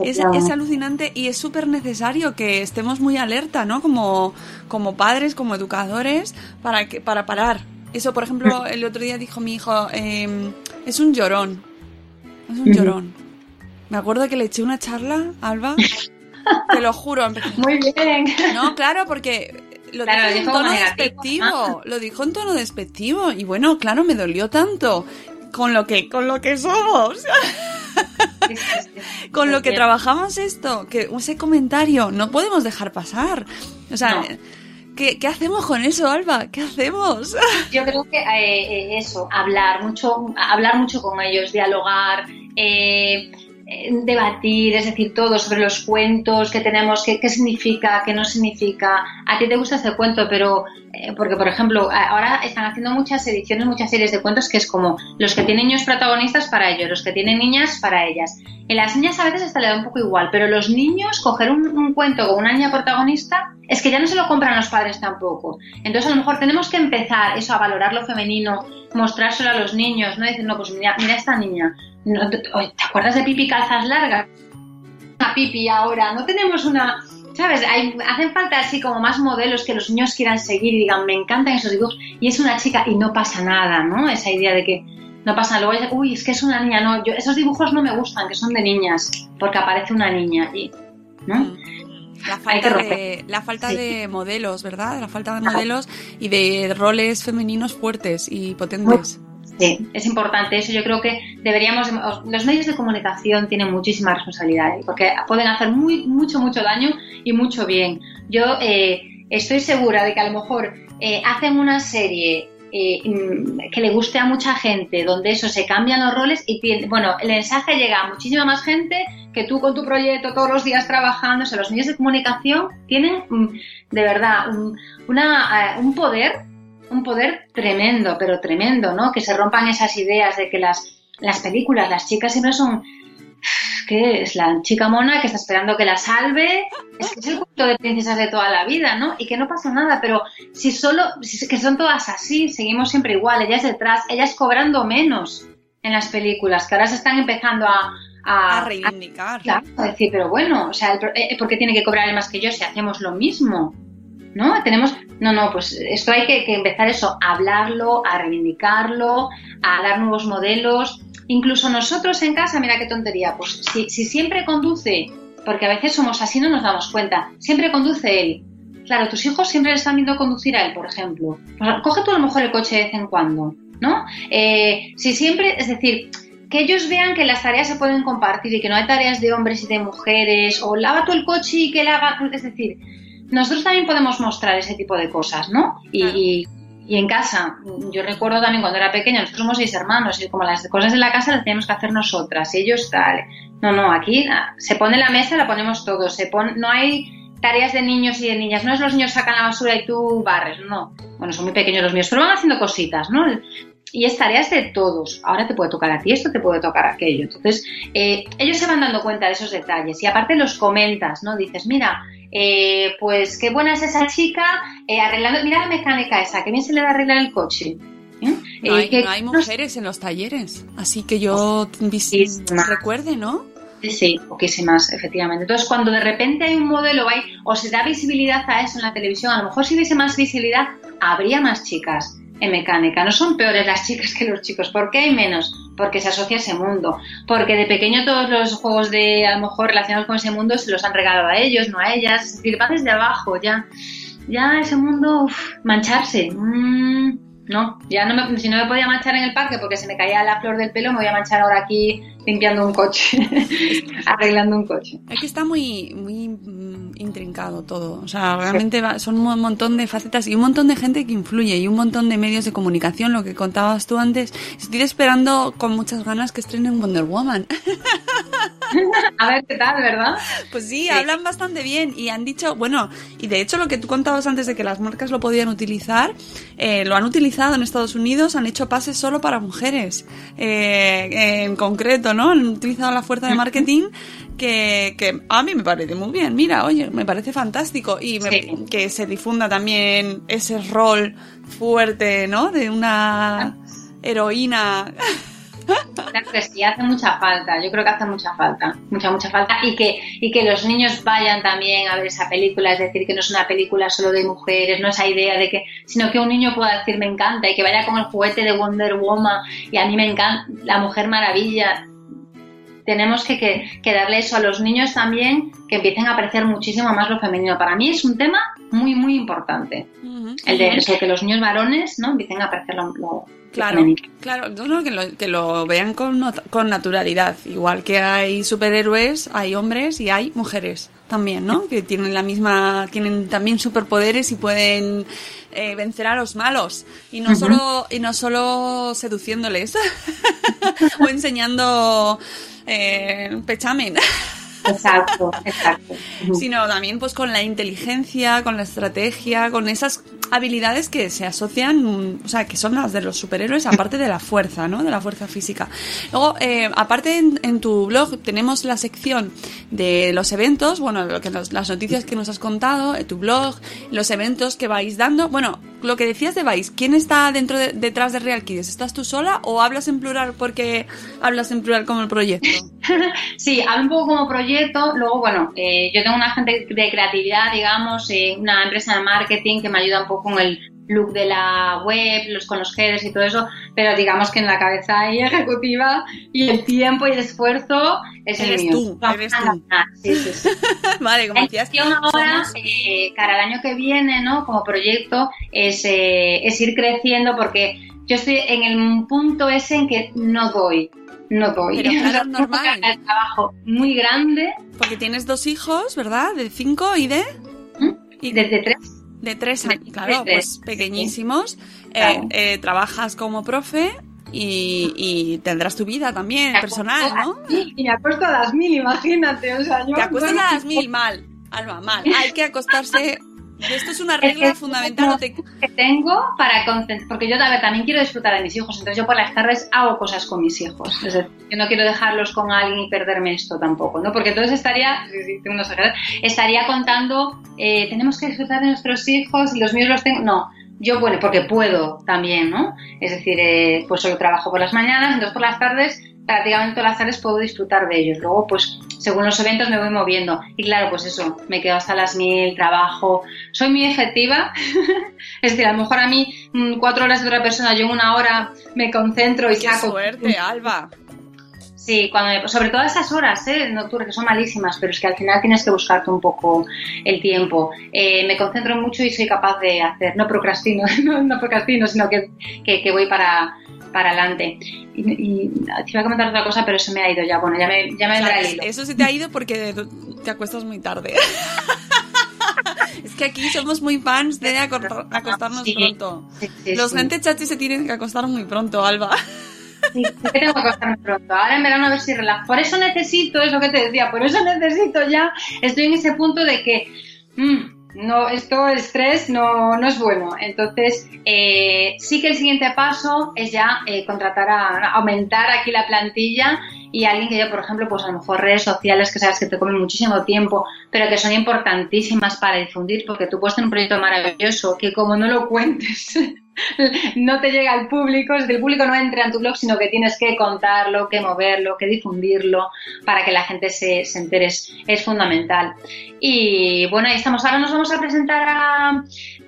es, es alucinante y es súper necesario que estemos muy alerta, ¿no? Como, como padres, como educadores, para que, para parar. Eso, por ejemplo, el otro día dijo mi hijo, em, es un llorón, es un llorón. Me acuerdo que le eché una charla, Alba. Te lo juro. Muy bien. No, claro, porque lo Claro, dijo en dijo tono negativo. despectivo. Lo dijo en tono despectivo. Y bueno, claro, me dolió tanto. Con lo que, con lo que somos. (laughs) con lo que trabajamos esto. Que ese comentario no podemos dejar pasar. O sea, No. ¿Qué, qué hacemos con eso, Alba? ¿Qué hacemos? (laughs) Yo creo que eh, eh, eso, hablar mucho, hablar mucho con ellos, dialogar, eh, eh, debatir, es decir, todo sobre los cuentos que tenemos, qué, qué significa, qué no significa. A ti te gusta este cuento, pero porque por ejemplo a- ahora están haciendo muchas ediciones, muchas series de cuentos que es como los que tienen niños protagonistas para ellos, los que tienen niñas para ellas. En las niñas a veces hasta le da un poco igual, pero los niños coger un, cuento con una niña protagonista es que ya no se lo compran los padres tampoco. Entonces a lo mejor tenemos que empezar eso a valorar lo femenino, mostrárselo a los niños, no decir, no, pues mira, mira esta niña, te, oye, ¿te acuerdas de Pipi Calzas Largas? Una Pipi ahora, no tenemos una... ¿Sabes? Hay, hacen falta así como más modelos que los niños quieran seguir y digan, me encantan esos dibujos. Y es una chica y no pasa nada, ¿no? Esa idea de que no pasa nada. Luego, uy, es que es una niña. No, yo, esos dibujos no me gustan, que son de niñas, porque aparece una niña allí, ¿no? La Hay que falta, de, la falta Sí. de modelos, ¿verdad? La falta de modelos y de roles femeninos fuertes y potentes. Sí, es importante eso. Yo creo que deberíamos. Los medios de comunicación tienen muchísima responsabilidad ¿eh? porque pueden hacer mucho, mucho daño y mucho bien. Yo eh, estoy segura de que a lo mejor eh, hacen una serie eh, mm, que le guste a mucha gente, donde eso se cambian los roles y tiene, bueno, el mensaje llega a muchísima más gente que tú con tu proyecto todos los días trabajando. O sea, los medios de comunicación tienen mm, de verdad un, eh, un poder un poder tremendo, pero tremendo, ¿no? Que se rompan esas ideas de que las, las películas, las chicas siempre son. (sighs) ¿Qué es? La chica mona que está esperando que la salve. Es que es el cuento de princesas de toda la vida, ¿no? Y que no pasa nada, pero si solo. Si, que son todas así, seguimos siempre igual, ellas detrás, ellas cobrando menos en las películas, que ahora se están empezando a. A, A reivindicar. Claro, a decir, pero bueno, o sea, el eh, ¿por qué tiene que cobrar más que yo si hacemos lo mismo? ¿No? Tenemos, no, no, pues esto hay que, empezar eso, a hablarlo, a reivindicarlo, a dar nuevos modelos. Incluso nosotros en casa, mira qué tontería, pues si, si siempre conduce, porque a veces somos así, no nos damos cuenta, siempre conduce él. Claro, tus hijos siempre le están viendo conducir a él, por ejemplo. Coge tú a lo mejor el coche de vez en cuando, ¿no? Eh, si siempre, es decir, que ellos vean que las tareas se pueden compartir y que no hay tareas de hombres y de mujeres, o lava tú el coche y que él haga, es decir, nosotros también podemos mostrar ese tipo de cosas, ¿no? Y, y, y en casa, yo recuerdo también cuando era pequeña, nosotros somos seis hermanos y como las cosas de la casa las tenemos que hacer nosotras, y ellos tal. No, no, aquí ah, se pone la mesa, la ponemos todos, se pone, no hay tareas de niños y de niñas. No es los niños sacan la basura y tú barres, no. Bueno, son muy pequeños los míos, pero van haciendo cositas, ¿no? Y es tareas de todos. Ahora te puede tocar a ti esto, te puede tocar aquello. Entonces, eh, ellos se van dando cuenta de esos detalles y aparte los comentas, ¿no? Dices, mira, eh, pues qué buena es esa chica eh, arreglando, mira la mecánica esa, que bien se le da a arreglar el coche. ¿eh? No Eh, hay, que- no hay mujeres en los talleres, así que yo vis- recuerde, ¿no? Sí, sí, poquísimas, efectivamente. Entonces, cuando de repente hay un modelo hay, o se da visibilidad a eso en la televisión, a lo mejor si hubiese más visibilidad, habría más chicas en mecánica. No son peores las chicas que los chicos. ¿Por qué hay menos? Porque se asocia ese mundo. Porque de pequeño todos los juegos de, a lo mejor, relacionados con ese mundo se los han regalado a ellos, no a ellas. Es decir, va desde abajo, ya. Ya ese mundo, uf, mancharse. mm, no, ya no me, si no me podía manchar en el parque porque se me caía la flor del pelo, me voy a manchar ahora aquí limpiando un coche, (laughs) arreglando un coche. Es que está muy, muy mm, intrincado todo. O sea, realmente va- son un montón de facetas y un montón de gente que influye y un montón de medios de comunicación, lo que contabas tú antes. Estoy esperando con muchas ganas que estrenen Wonder Woman. (laughs) A ver qué tal, ¿verdad? Pues sí, hablan bastante bien y han dicho, bueno, y de hecho lo que tú contabas antes de que las marcas lo podían utilizar, eh, lo han utilizado en Estados Unidos, han hecho pases solo para mujeres, eh, en concreto, ¿no? Han utilizado la fuerza de marketing que, que a mí me parece muy bien, mira, oye, me parece fantástico y me- que se difunda también ese rol fuerte, ¿no? De una heroína. Claro que sí, hace mucha falta, yo creo que hace mucha falta, mucha, mucha falta, y que, y que los niños vayan también a ver esa película, es decir, que no es una película solo de mujeres, no esa idea de que, sino que un niño pueda decir me encanta y que vaya con el juguete de Wonder Woman y a mí me encanta la Mujer Maravilla. Tenemos que, que, que darle eso a los niños también, que empiecen a apreciar muchísimo más lo femenino. Para mí es un tema muy, muy importante. El de eso, que los niños varones ¿no? empiecen a apreciar lo, lo- Claro, femenino. claro, no, no, que, lo, que lo vean con, con naturalidad. Igual que hay superhéroes, hay hombres y hay mujeres también, ¿no? Que tienen la misma, tienen también superpoderes y pueden eh, vencer a los malos. Y no solo, y no solo seduciéndoles (laughs) o enseñando eh, pechamen. (laughs) Exacto, exacto. sino también pues con la inteligencia, con la estrategia, con esas habilidades que se asocian, o sea, que son las de los superhéroes, aparte de la fuerza, ¿no? De la fuerza física. Luego, eh, aparte en, en tu blog tenemos la sección de los eventos, bueno, lo que las noticias que nos has contado, en tu blog, los eventos que vais dando. Bueno, lo que decías de Vais, ¿quién está dentro de- detrás de Real Kids? ¿Estás tú sola o hablas en plural porque hablas en plural como el proyecto? (laughs) Sí, hablo un poco como proyecto. Luego, bueno, eh, yo tengo una gente de creatividad, digamos, eh, una empresa de marketing que me ayuda un poco con el look de la web, los con los headers y todo eso, pero digamos que en la cabeza ahí ejecutiva y el tiempo y el esfuerzo es Eres el mío. tú, eres tú. Sí, sí, sí. (laughs) vale, como decías, ahora, eh, cara al año que viene, ¿no? Como proyecto, es, eh, es ir creciendo porque yo estoy en el punto ese en que no doy, no doy. Pero claro, (laughs) normal. El trabajo muy grande. Porque tienes dos hijos, ¿verdad? De cinco y de... Y desde tres. De tres años, De claro, tres, pues pequeñísimos. Claro. Eh, eh, trabajas como profe y, y tendrás tu vida también personal, ¿no? Y me acuesto a las mil, imagínate. O sea, yo, Te acuestas a las (laughs) mil, mal. Alba, mal. Hay que acostarse... Esto es una Es regla que fundamental. que tengo para porque yo también quiero disfrutar de mis hijos, entonces yo por las tardes hago cosas con mis hijos. Es decir, yo no quiero dejarlos con alguien y perderme esto tampoco, ¿no? Porque entonces estaría, estaría contando, eh, tenemos que disfrutar de nuestros hijos y los míos los tengo. No, yo, bueno, porque puedo también, ¿no? Es decir, eh, pues solo trabajo por las mañanas, entonces por las tardes, prácticamente todas las tardes puedo disfrutar de ellos. Luego, pues, según los eventos me voy moviendo. Y claro, pues eso, me quedo hasta las mil, trabajo. Soy muy efectiva. (laughs) es decir, a lo mejor a mí mm, cuatro horas de otra persona, yo en una hora me concentro y Qué saco. suerte, Alba. Sí, cuando me- sobre todo esas horas ¿eh? nocturnas, que son malísimas, pero es que al final tienes que buscarte un poco el tiempo. Eh, me concentro mucho y soy capaz de hacer, no procrastino, (laughs) no, no procrastino, sino que, que, que voy para, para adelante. Y, y te iba a comentar otra cosa, pero se me ha ido ya. Bueno, ya me, ya me vendrá el hilo. eso se te ha ido porque te acuestas muy tarde. (laughs) es que aquí somos muy fans de acostarnos Sí, pronto. sí, sí, Los sí. gente chachi se tienen que acostar muy pronto, Alba. Sí, sí que tengo que acostarme pronto. Ahora en verano a ver si relajo. Por eso necesito, es lo que te decía, por eso necesito ya, estoy en ese punto de que "Mm, no, esto estrés no, no es bueno. Entonces, eh, sí que el siguiente paso es ya eh, contratar a, aumentar aquí la plantilla y alguien que yo, por ejemplo, pues a lo mejor redes sociales que sabes que te comen muchísimo tiempo, pero que son importantísimas para difundir, porque tú puedes tener un proyecto maravilloso que como no lo cuentes, (laughs) no te llega al público, es decir, el público no entra en tu blog, sino que tienes que contarlo, que moverlo, que difundirlo para que la gente se, se entere. Es fundamental. Y bueno, ahí estamos. Ahora nos vamos a presentar a,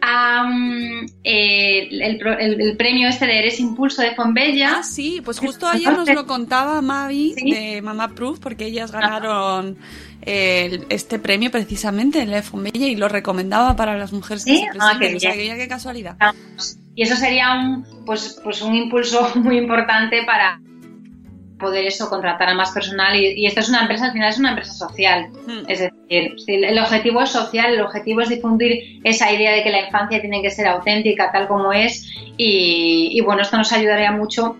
a, mm, eh, el, el- el premio este de Eres Impulso de Fonbella. Ah, sí, pues justo ayer nos lo contaba Mavi de Mamá Proof, porque ellas ganaron el- este premio precisamente en la Fonbella y lo recomendaba para las mujeres que ¿Sí? se Ah, presenten. qué O sea, bien. que ya qué casualidad. Y eso sería un, pues, pues un impulso (laughs) muy importante para poder eso contratar a más personal y, y esto es una empresa al final es una empresa social Hmm. es decir el objetivo es social el objetivo es difundir esa idea de que la infancia tiene que ser auténtica tal como es y, y bueno esto nos ayudaría mucho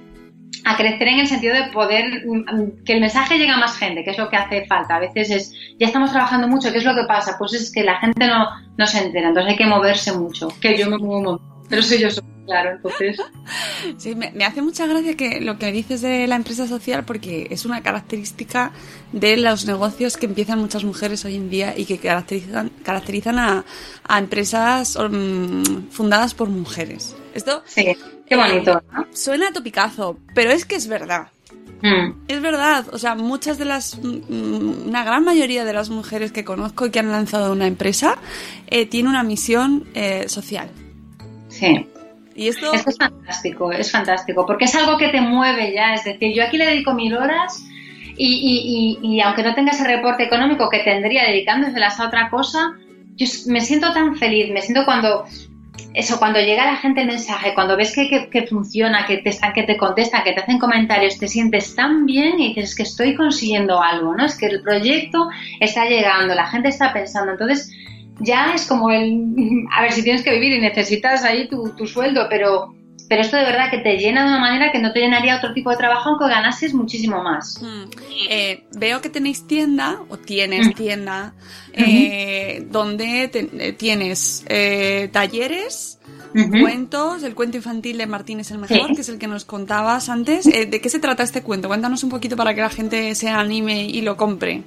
a crecer en el sentido de poder mm, que el mensaje llegue a más gente, que es lo que hace falta. A veces es, ya estamos trabajando mucho, ¿qué es lo que pasa? Pues es que la gente no, no se entera, entonces hay que moverse mucho, que yo me muevo un montón, pero soy yo sola, claro, entonces... (laughs) Sí, me, me hace mucha gracia que lo que dices de la empresa social porque es una característica de los negocios que empiezan muchas mujeres hoy en día y que caracterizan, caracterizan a, a empresas mm, fundadas por mujeres. Esto Sí, qué bonito, ¿no? suena a topicazo, pero es que es verdad. Mm, Es verdad, o sea, muchas de las, mm, una gran mayoría de las mujeres que conozco y que han lanzado una empresa eh, tiene una misión eh, social. sí. Esto, es fantástico, es fantástico, porque es algo que te mueve ya, es decir, yo aquí le dedico mil horas y, y- y- aunque no tenga ese reporte económico que tendría dedicándoselas a otra cosa, yo me siento tan feliz, me siento cuando, eso, cuando llega la gente el mensaje, cuando ves que, que- que funciona, que te que te contestan, que te hacen comentarios, te sientes tan bien y dices "Es que estoy consiguiendo algo, ¿no? Es que el proyecto está llegando, la gente está pensando, entonces ya es como el, (laughs) a ver, si tienes que vivir y necesitas ahí tu, tu sueldo, pero, pero esto de verdad que te llena de una manera que no te llenaría otro tipo de trabajo aunque ganases muchísimo más. Mm, eh, veo que tenéis tienda, o tienes Mm. tienda, eh, donde te- eh, tienes eh, talleres, cuentos, el cuento infantil de Martín es el mejor, Sí. que es el que nos contabas antes. Eh, ¿De qué se trata este cuento? Cuéntanos un poquito para que la gente se anime y lo compre.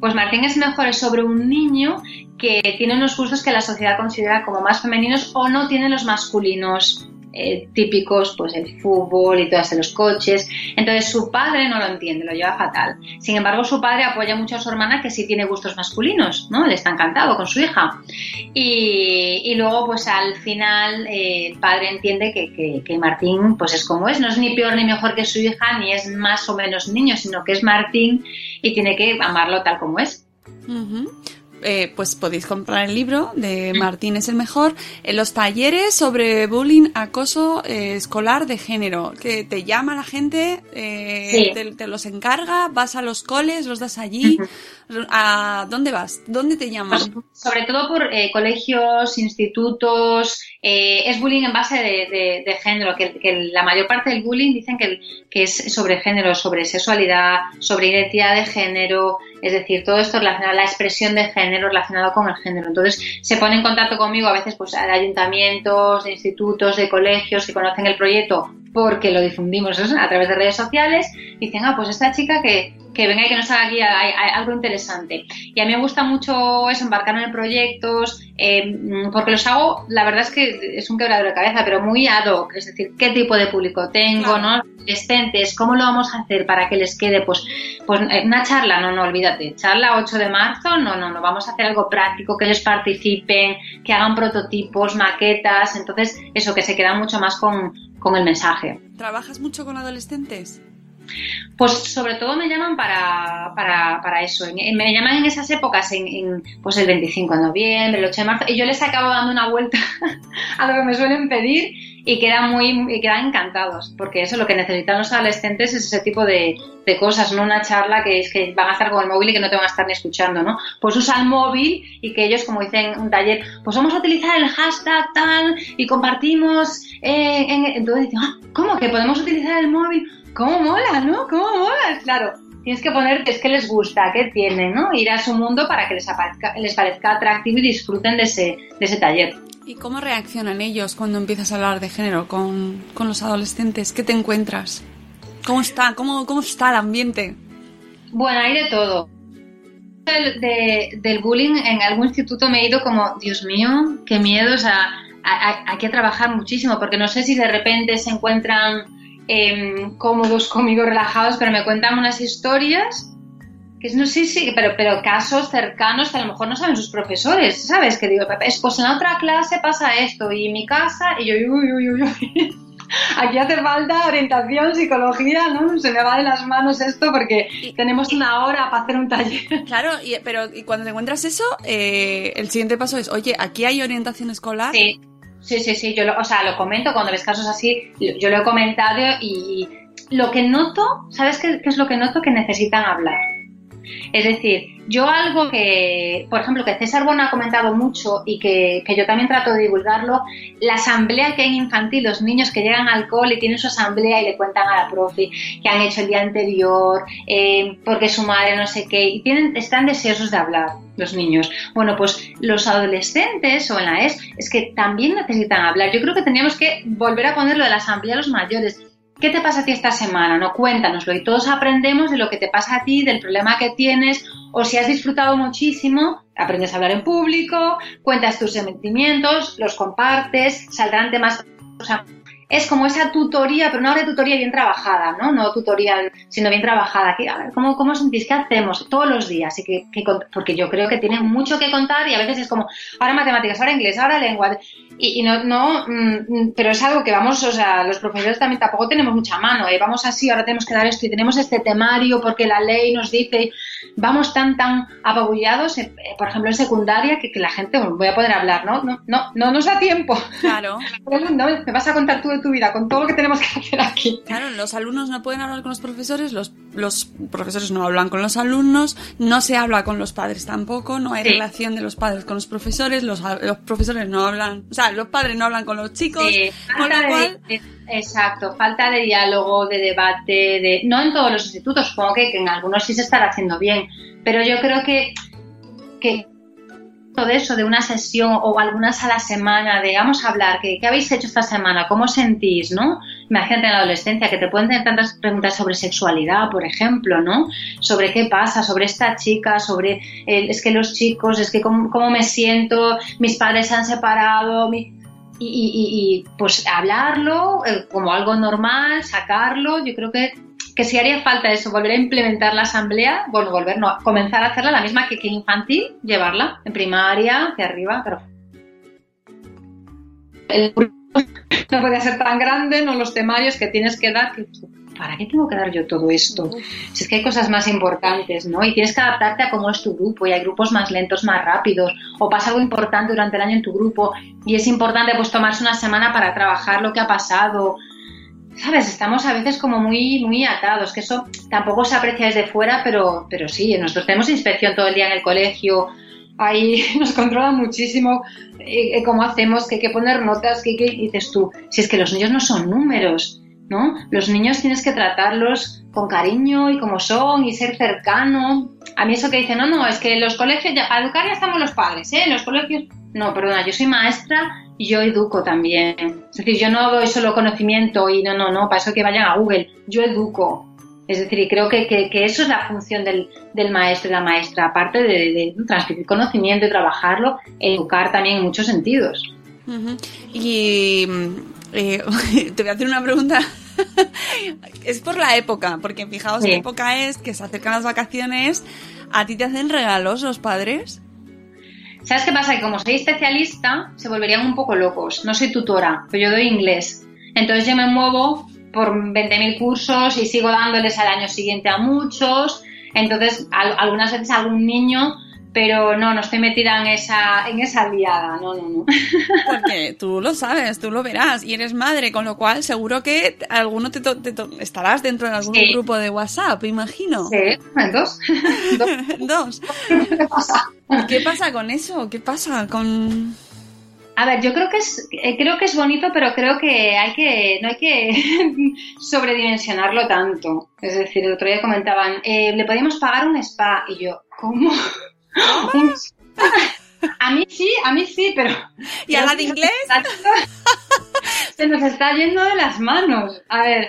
Pues Martín es mejor sobre un niño que tiene unos gustos que la sociedad considera como más femeninos o no tiene los masculinos eh, típicos, pues el fútbol y todas los coches. Entonces su padre no lo entiende, lo lleva fatal. Sin embargo, su padre apoya mucho a su hermana que sí tiene gustos masculinos, ¿no? Le está encantado con su hija. Y, luego, pues al final, eh, el padre entiende que, que- que Martín, pues es como es, no es ni peor ni mejor que su hija, ni es más o menos niño, sino que es Martín y tiene que amarlo tal como es. Ujú. Eh, pues podéis comprar el libro de Martín es el mejor en los talleres sobre bullying, acoso eh, escolar de género, que te llama la gente, eh, Sí. te, te los encarga, vas a los coles, los das allí. ¿A dónde vas? ¿Dónde te llaman? Pues, sobre todo por eh, colegios, institutos, eh, es bullying en base de, de- género, que, que la mayor parte del bullying dicen que, que es sobre género, sobre sexualidad, sobre identidad de género, es decir, todo esto relacionado, la expresión de género relacionado con el género. Entonces se pone en contacto conmigo a veces pues de ayuntamientos, de institutos, de colegios que conocen el proyecto porque lo difundimos a través de redes sociales, dicen, ah, pues esta chica que, que venga y que nos haga aquí algo interesante. Y a mí me gusta mucho eso, embarcarme en proyectos, eh, porque los hago, la verdad es que es un quebradero de cabeza, pero muy ad hoc, es decir, qué tipo de público tengo, ¿no? Adolescentes, ¿cómo lo vamos a hacer para que les quede? Pues, pues eh, una charla, no, no, olvídate, charla 8 de marzo, no, no, no, vamos a hacer algo práctico, que ellos participen, que hagan prototipos, maquetas, entonces eso, que se queda mucho más con, con el mensaje. ¿Trabajas mucho con adolescentes? Pues sobre todo me llaman para, para, para eso. Me llaman en esas épocas, en, pues el 25 de noviembre, el 8 de marzo, y yo les acabo dando una vuelta (laughs) a lo que me suelen pedir y quedan muy y quedan encantados, porque eso lo que necesitan los adolescentes es ese tipo de, de cosas, no una charla que es que van a estar con el móvil y que no te van a estar ni escuchando, ¿no? Pues usa el móvil y que ellos, como dicen un taller, pues vamos a utilizar el hashtag tal y compartimos, eh, en, entonces dicen, ah, ¿cómo que podemos utilizar el móvil? ¿Cómo mola, no? ¿Cómo mola? Claro, tienes que ponerte, es que les gusta, que tienen, ¿no? Ir a su mundo para que les, aparezca- les parezca atractivo y disfruten de ese, de ese taller. ¿Y cómo reaccionan ellos cuando empiezas a hablar de género con, con los adolescentes? ¿Qué te encuentras? ¿Cómo está? ¿Cómo, cómo está el ambiente? Bueno, hay de todo. Del, de- del bullying en algún instituto me he ido como, Dios mío, qué miedo, o sea, hay que trabajar muchísimo, porque no sé si de repente se encuentran em, cómodos conmigo, relajados, pero me cuentan unas historias que no sé si, pero, pero casos cercanos que a lo mejor no saben sus profesores, ¿sabes? Que digo, es pues en la otra clase pasa esto, y en mi casa, y yo, uy, uy, uy, uy. (laughs) Aquí hace falta orientación, psicología, ¿no? Se me va de las manos esto porque tenemos una hora para hacer un taller. Claro, y, pero y cuando te encuentras eso, eh, el siguiente paso es, oye, aquí hay orientación escolar. Sí, sí, sí, sí, yo lo, o sea, lo comento cuando ves casos así, yo lo he comentado y lo que noto, ¿sabes qué, qué es lo que noto? Que necesitan hablar. Es decir, yo algo que, por ejemplo, que César Bueno ha comentado mucho y que, que yo también trato de divulgarlo, la asamblea que hay infantil, los niños que llegan al cole y tienen su asamblea y le cuentan a la profe que han hecho el día anterior, eh, porque su madre no sé qué, y tienen, están deseosos de hablar los niños. Bueno, pues los adolescentes o en la ES es que también necesitan hablar. Yo creo que tendríamos que volver a poner lo de la asamblea a los mayores. ¿Qué te pasa a ti esta semana? No, cuéntanoslo. Y todos aprendemos de lo que te pasa a ti, del problema que tienes, o si has disfrutado muchísimo, aprendes a hablar en público, cuentas tus sentimientos, los compartes, saldrán temas. Es como esa tutoría, pero no una tutoría bien trabajada, ¿no? No tutorial, sino bien trabajada. Que, a ver, ¿cómo, ¿Cómo sentís? ¿Qué hacemos? Todos los días. Y que, porque yo creo que tienen mucho que contar y a veces es como, ahora matemáticas, ahora inglés, ahora lengua. Y, y no, no mm, pero es algo que vamos, o sea, los profesores también tampoco tenemos mucha mano. ¿eh? Vamos así, ahora tenemos que dar esto y tenemos este temario porque la ley nos dice, vamos tan, tan apabullados, eh, eh, por ejemplo, en secundaria, que, que la gente, voy a poder hablar, ¿no? No, no, no nos da tiempo. Claro. (laughs) No, me vas a contar tú de tu vida, con todo lo que tenemos que hacer aquí. Claro, los alumnos no pueden hablar con los profesores, los, los profesores no hablan con los alumnos, no se habla con los padres tampoco, no hay Sí. relación de los padres con los profesores, los, los profesores no hablan, o sea, los padres no hablan con los chicos, Sí, con falta lo cual... de, de- exacto, falta de diálogo, de debate, de no en todos los institutos, supongo que, que en algunos sí se estará haciendo bien, pero yo creo que, que todo eso de una sesión o algunas a la semana, de vamos a hablar, ¿qué, qué habéis hecho esta semana? ¿Cómo sentís? ¿no? Imagínate en la adolescencia que te pueden tener tantas preguntas sobre sexualidad, por ejemplo, ¿no? Sobre qué pasa, sobre esta chica, sobre eh, es que los chicos, es que cómo, cómo me siento, mis padres se han separado, mi- y- y- y, pues hablarlo eh, como algo normal, sacarlo, yo creo que, que sí haría falta eso, volver a implementar la asamblea, bueno, volver, no, comenzar a hacerla la misma que, infantil, llevarla en primaria, hacia arriba, pero el no puede ser tan grande, no los temarios que tienes que dar, ¿para qué tengo que dar yo todo esto? Si es que hay cosas más importantes, ¿no? Y tienes que adaptarte a cómo es tu grupo y hay grupos más lentos, más rápidos, o pasa algo importante durante el año en tu grupo y es importante pues tomarse una semana para trabajar lo que ha pasado. ¿Sabes? Estamos a veces como muy, muy atados, que eso tampoco se aprecia desde fuera, pero, pero sí, nosotros tenemos inspección todo el día en el colegio, ahí (laughs) nos controlan muchísimo eh, eh, cómo hacemos, que hay que poner notas, que, que dices tú, si es que los niños no son números, ¿no? Los niños tienes que tratarlos con cariño y como son y ser cercano. A mí eso que dicen, no, no, es que los colegios, ya, para educar ya estamos los padres, ¿eh? Los colegios, no, perdona, yo soy maestra y yo educo también. Es decir, yo no doy solo conocimiento y no, no, no, para eso que vayan a Google, yo educo. Es decir, y creo que, que- eso es la función del, del maestro y la maestra, aparte de, de transmitir conocimiento y trabajarlo, educar también en muchos sentidos. Ujú. Y mm, eh, (laughs) te voy a hacer una pregunta. (laughs) es por la época, porque fijaos Sí. qué época es, que se acercan las vacaciones. ¿A ti te hacen regalos los padres? ¿Sabes qué pasa? Que como soy especialista, se volverían un poco locos. No soy tutora, pero yo doy inglés. Entonces yo me muevo por 20.000 cursos y sigo dándoles al año siguiente a muchos. Entonces, al- algunas veces algún niño, pero no, no estoy metida en esa, en esa liada. No, no, no. (laughs) Porque tú lo sabes, tú lo verás y eres madre, con lo cual seguro que alguno te, to- te to- estarás dentro de algún Sí. grupo de WhatsApp, imagino. Sí, (laughs) dos. Dos. ¿Qué pasa con eso? ¿Qué pasa con...? A ver, yo creo que es eh, creo que es bonito, pero creo que hay que no hay que (laughs) sobredimensionarlo tanto. Es decir, el otro día comentaban, eh, le podíamos pagar un spa y yo, ¿cómo? Un. A mí sí, a mí sí, pero ¿Y habla de inglés? (laughs) se nos está yendo de las manos. A ver,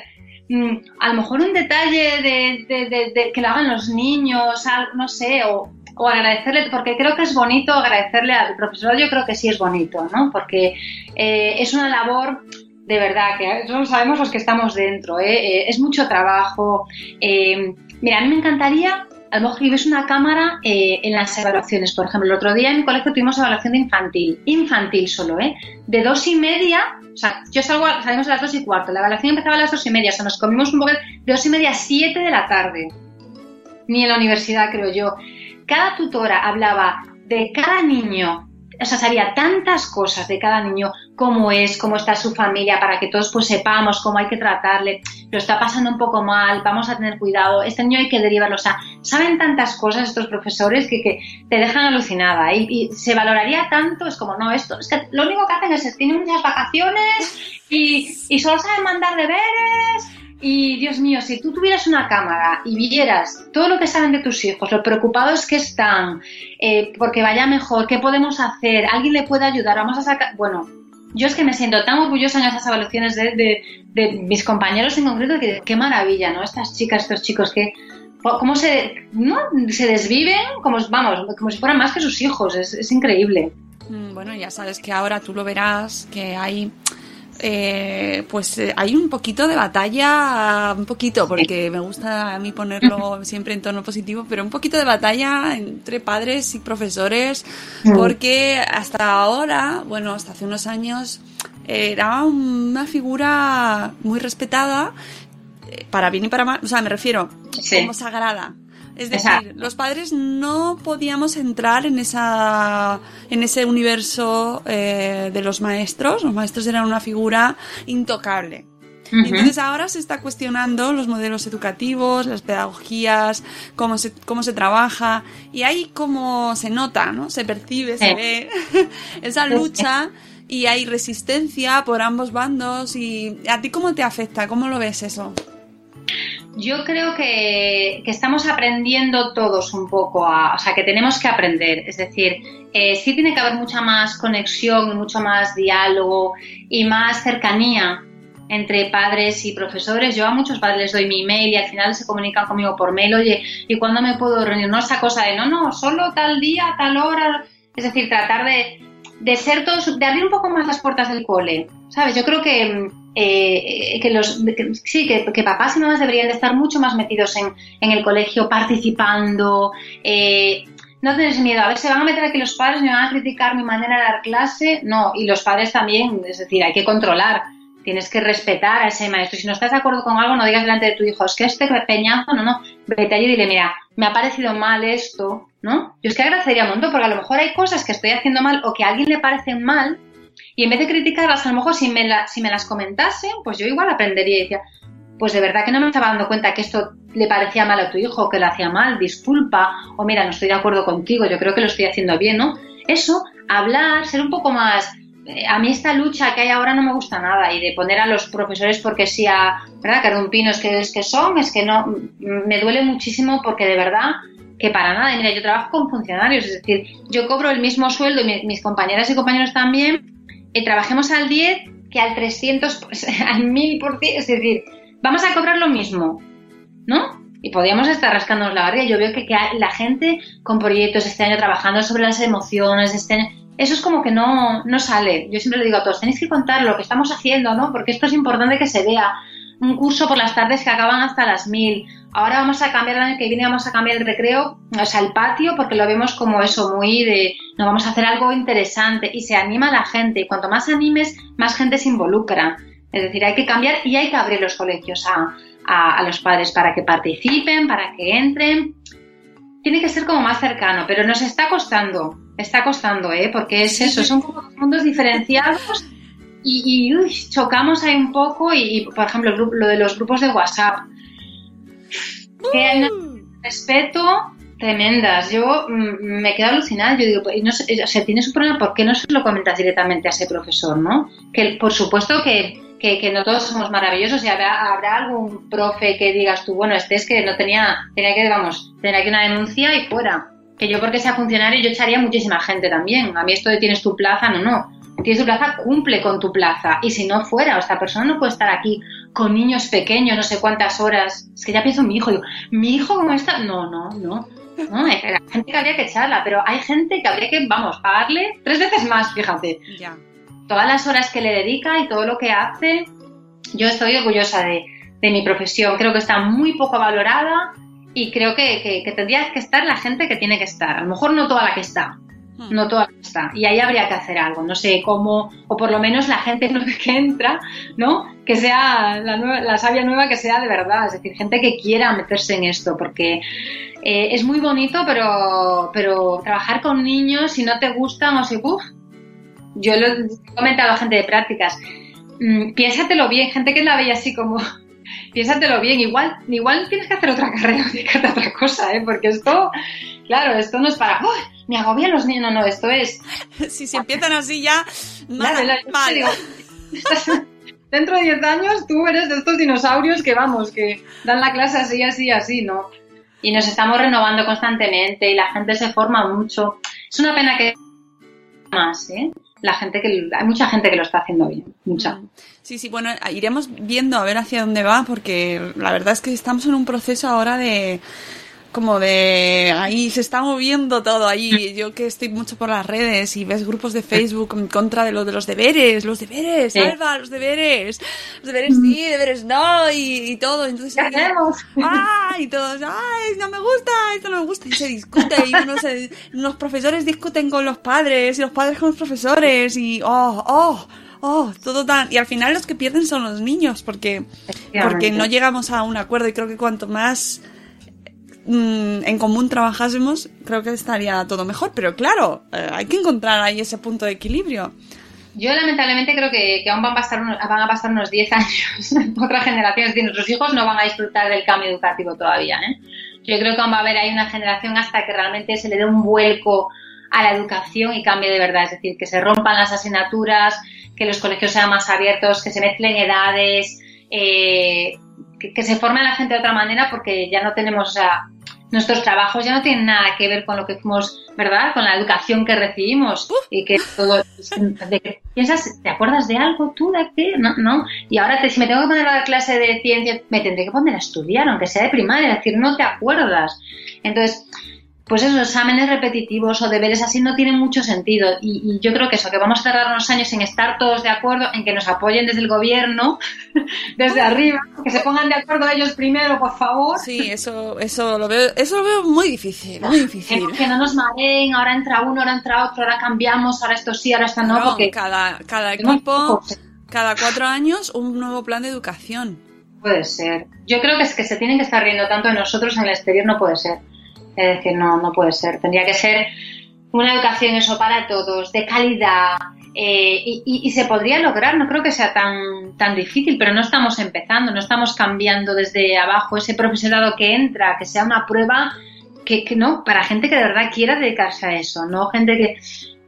mm, a lo mejor un detalle de, de- de- de que lo hagan los niños, no sé, o, o agradecerle, porque creo que es bonito agradecerle al profesor, yo creo que sí es bonito, ¿no? Porque eh, es una labor de verdad, que eso lo sabemos los que estamos dentro, ¿eh? Eh, es mucho trabajo. mira, a mí me encantaría, a lo mejor que una cámara eh, en las evaluaciones, por ejemplo, el otro día en mi colegio tuvimos evaluación de infantil, infantil solo, ¿eh? De dos y media, o sea, yo salgo, salimos a las dos y cuarto, la evaluación empezaba a las dos y media, o sea, nos comimos un poco de dos y media a siete de la tarde, ni en la universidad, creo yo. Cada tutora hablaba de cada niño, o sea, sabía tantas cosas de cada niño, cómo es, cómo está su familia, para que todos pues sepamos cómo hay que tratarle, lo está pasando un poco mal, vamos a tener cuidado, este niño hay que derivarlo, o sea, saben tantas cosas estos profesores que, que te dejan alucinada y, se valoraría tanto, es como, no, esto, es que lo único que hacen es, tienen muchas vacaciones y, y solo saben mandar deberes y Dios mío, si tú tuvieras una cámara y vieras todo lo que saben de tus hijos, lo preocupados que están, eh, porque vaya mejor, qué podemos hacer, alguien le puede ayudar, vamos a sacar. Bueno, yo es que me siento tan orgullosa en esas evaluaciones de, de- de mis compañeros en concreto, que qué maravilla, ¿no? Estas chicas, estos chicos que. ¿Cómo se, no? se desviven? Como, vamos, como si fueran más que sus hijos, es, es increíble. Mm, Bueno, ya sabes que ahora tú lo verás, que hay... eh, pues eh, hay un poquito de batalla, un poquito, porque me gusta a mí ponerlo (laughs) siempre en tono positivo, pero un poquito de batalla entre padres y profesores, porque hasta ahora, bueno, hasta hace unos años, era una figura muy respetada, eh, para bien y para mal, o sea, me refiero, Sí. como sagrada. Es decir, Exacto. los padres no podíamos entrar en esa en ese universo eh, de los maestros. Los maestros eran una figura intocable. Entonces ahora se está cuestionando los modelos educativos, las pedagogías, cómo se, cómo se trabaja. Y ahí como se nota, ¿no? Se percibe, se ve (laughs) esa lucha y hay resistencia por ambos bandos. ¿Y a ti cómo te afecta? ¿Cómo lo ves eso? Yo creo que, estamos aprendiendo todos un poco, a, o sea, que tenemos que aprender. Es decir, eh, sí tiene que haber mucha más conexión, y mucho más diálogo y más cercanía entre padres y profesores. Yo a muchos padres les doy mi email y al final se comunican conmigo por mail, oye, ¿y cuándo me puedo reunir? No esa cosa de, no, no, solo tal día, tal hora. Es decir, tratar de, ser todos, de abrir un poco más las puertas del cole, ¿sabes? Yo creo que, eh, que los, que- sí, que, que papás y mamás deberían de estar mucho más metidos en, en el colegio, participando, eh, no tener miedo, a ver, se van a meter aquí los padres, me van a criticar mi manera de dar clase, no, y los padres también, es decir, hay que controlar, tienes que respetar a ese maestro, si no estás de acuerdo con algo, no digas delante de tu hijo, es que este peñazo, no, no, vete allí y dile, mira, me ha parecido mal esto, ¿no? Yo es que agradecería un montón, porque a lo mejor hay cosas que estoy haciendo mal o que a alguien le parecen mal, y en vez de criticarlas, a lo mejor si me, la- si me las comentasen, pues yo igual aprendería y decía, pues de verdad que no me estaba dando cuenta que esto le parecía mal a tu hijo, que lo hacía mal, disculpa, o mira, no estoy de acuerdo contigo, yo creo que lo estoy haciendo bien, ¿no? Eso, hablar, ser un poco más... eh, A mí esta lucha que hay ahora no me gusta nada y de poner a los profesores porque sí a, ¿verdad? Carumpinos que es que son, es que no, m- me duele muchísimo porque de verdad que para nada, mira, yo trabajo con funcionarios, es decir, yo cobro el mismo sueldo y mi- mis compañeras y compañeros también, y trabajemos al 10 que al 300, pues, (laughs) al 1000 por cien, es decir, vamos a cobrar lo mismo, ¿no? Y podríamos estar rascándonos la barriga. Yo veo que, que la gente con proyectos este año trabajando sobre las emociones, este año- eso es como que no, no sale. Yo siempre le digo a todos, tenéis que contar lo que estamos haciendo, ¿no? Porque esto es importante que se vea. Un curso por las tardes que acaban hasta las 1000. Ahora vamos a cambiar el año que viene, vamos a cambiar el recreo, o sea, el patio, porque lo vemos como eso, muy de, no vamos a hacer algo interesante y se anima a la gente. Y cuanto más animes, más gente se involucra. Es decir, hay que cambiar y hay que abrir los colegios a, a- a los padres para que participen, para que entren. Tiene que ser como más cercano, pero nos está costando, está costando, ¿eh? Porque es eso, son como dos mundos diferenciados y, y, uy, chocamos ahí un poco y, y, por ejemplo, grupo- lo de los grupos de WhatsApp. Que hay un respeto Tremendas. Yo mm, me quedo alucinada. Yo digo, pues, no sé, o sea, tiene su problema, ¿por qué no se lo comentas directamente a ese profesor, no? Que por supuesto que, que, que no todos somos maravillosos y habrá, habrá algún profe que digas tú, bueno, este es que no tenía, tenía que, vamos, tenía que una denuncia y fuera. Que yo porque sea funcionario yo echaría muchísima gente también. A mí esto de tienes tu plaza, no, no. Tienes tu plaza, cumple con tu plaza. Y si no fuera, o esta persona no puede estar aquí con niños pequeños, no sé cuántas horas. Es que ya pienso en mi hijo, digo, mi hijo como está, no, no, no. No, hay gente que habría que echarla, pero hay gente que habría que, vamos, pagarle tres veces más, fíjate. Ya. Todas las horas que le dedica y todo lo que hace, yo estoy orgullosa de, de mi profesión. Creo que está muy poco valorada y creo que, que, que tendría que estar la gente que tiene que estar. A lo mejor no toda la que está, no toda la que está. Y ahí habría que hacer algo, no sé cómo, o por lo menos la gente (laughs) que entra, ¿no? Que sea la, nueva- la sabia nueva que sea de verdad, es decir, gente que quiera meterse en esto, porque eh, es muy bonito, pero, pero trabajar con niños, si no te gustan o si, uff, yo lo he comentado a gente de prácticas, mm, piénsatelo bien, gente que la veía así como, piénsatelo bien, igual, igual tienes que hacer otra carrera, (laughs) que hacer otra cosa, ¿eh? porque esto, claro, esto no es para, ¡Uy! me agobian los niños, no, no, esto es, (laughs) Si se empiezan así ya, Claro, mal, digo, (laughs) dentro de 10 años tú eres de estos dinosaurios que vamos, que dan la clase así, así, así, ¿no? Y nos estamos renovando constantemente y la gente se forma mucho. Es una pena que más, ¿eh? La gente que hay mucha gente que lo está haciendo bien, mucha. Sí, sí, bueno, iremos viendo a ver hacia dónde va, porque la verdad es que estamos en un proceso ahora de como de ahí se está moviendo todo ahí. Yo que estoy mucho por las redes y ves grupos de Facebook en contra de lo de los deberes, los deberes, Sí. Alba, los deberes, los deberes sí, deberes no y, y todo. Entonces, ¿Qué hacemos? ¡ay! Y todos, ¡ay! No me gusta, esto no me gusta. Y se discute y unos, unos profesores discuten con los padres y los padres con los profesores y ¡oh! ¡oh! Oh, todo tan... Y al final los que pierden son los niños, porque, porque no llegamos a un acuerdo y creo que cuanto más mm, en común trabajásemos, creo que estaría todo mejor. Pero claro, eh, hay que encontrar ahí ese punto de equilibrio. Yo lamentablemente creo que, que aún van a, pasar unos, van a pasar unos 10 años, (laughs) otra generación, es decir, nuestros hijos no van a disfrutar del cambio educativo todavía. ¿eh? Yo creo que aún va a haber ahí una generación hasta que realmente se le dé un vuelco a la educación y cambie de verdad, es decir, que se rompan las asignaturas, que los colegios sean más abiertos, que se mezclen edades, eh, que, que se forme a la gente de otra manera porque ya no tenemos, o sea, nuestros trabajos ya no tienen nada que ver con lo que fuimos, ¿verdad? Con la educación que recibimos y que todo, de que piensas, ¿te acuerdas de algo tú de qué? No, no. Y ahora te, si me tengo que poner a la clase de ciencia, me tendré que poner a estudiar, aunque sea de primaria, es decir, no te acuerdas. Entonces, pues esos exámenes repetitivos o deberes así no tienen mucho sentido. Y, y yo creo que eso, que vamos a tardar unos años en estar todos de acuerdo, en que nos apoyen desde el gobierno, (laughs) desde arriba, que se pongan de acuerdo ellos primero, por favor. Sí, eso, eso lo veo, eso lo veo muy difícil, muy difícil. Que, que no nos mareen, ahora entra uno, ahora entra otro, ahora cambiamos, ahora esto sí, ahora esto no, porque cada, cada equipo, cada cuatro años, un nuevo plan de educación. Puede ser. Yo creo que es que se tienen que estar riendo tanto de nosotros en el exterior, no puede ser. Es decir, no, no puede ser. Tendría que ser una educación eso para todos, de calidad, eh, y, y- se podría lograr, no creo que sea tan, tan difícil, pero no estamos empezando, no estamos cambiando desde abajo ese profesorado que entra, que sea una prueba que, que no, para gente que de verdad quiera dedicarse a eso, no gente que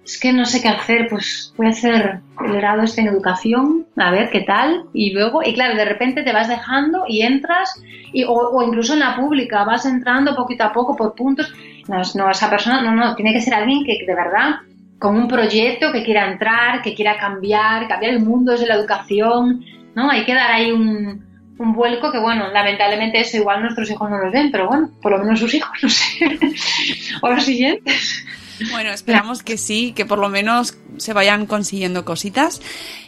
es que no sé qué hacer, pues voy a hacer el grado este en educación, a ver qué tal, y luego, y claro, de repente te vas dejando y entras, y, o, incluso en la pública, vas entrando poquito a poco por puntos, no, no, esa persona, no, no, tiene que ser alguien que de verdad, con un proyecto que quiera entrar, que quiera cambiar, cambiar el mundo desde la educación, ¿no? Hay que dar ahí un, un vuelco que, bueno, lamentablemente eso igual nuestros hijos no los ven, pero bueno, por lo menos sus hijos, (laughs) no sé, o los siguientes. Bueno, esperamos que sí, que por lo menos se vayan consiguiendo cositas.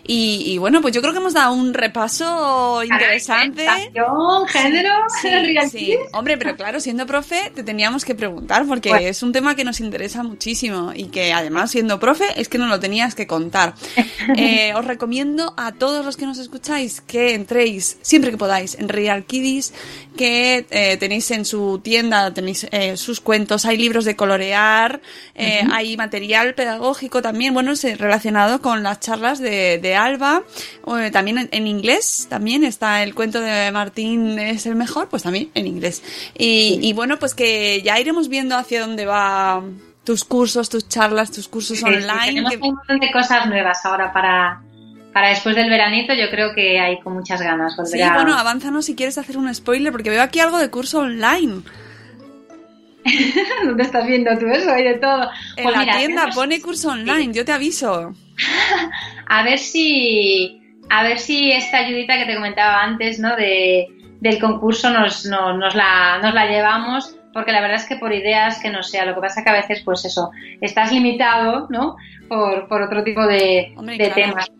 Y, y bueno, pues yo creo que hemos dado un repaso interesante. Género, Sí, (laughs) sí. Hombre, pero claro, siendo profe, te teníamos que preguntar porque Bueno. es un tema que nos interesa muchísimo y que además, siendo profe, es que no lo tenías que contar. (laughs) Eh, os recomiendo a todos los que nos escucháis que entréis siempre que podáis en Real Kiddies, que eh, tenéis en su tienda, tenéis eh, sus cuentos, hay libros de colorear, eh, hay material pedagógico también. Bueno, cursos relacionados con las charlas de, de Alba, eh, también en, en inglés, también está el cuento de Martín es el mejor, pues también en inglés. Y, y bueno, pues que ya iremos viendo hacia dónde va tus cursos, tus charlas, tus cursos Sí, sí, online. tenemos que- un montón de cosas nuevas ahora para, para después del veranito. Yo creo que hay con muchas ganas. Sí, volver a- bueno, avánzanos si quieres hacer un spoiler, porque veo aquí algo de curso online. (laughs) ¿Dónde estás viendo tú eso? Hay de todo. En Pues la mira, tienda pone (laughs) curso online, yo te aviso. a ver si a ver si esta ayudita que te comentaba antes no de del concurso nos, no- nos la nos la llevamos porque la verdad es que por ideas que no sea lo que pasa que a veces pues eso estás limitado no por, por otro tipo de, Hombre, de claro. temas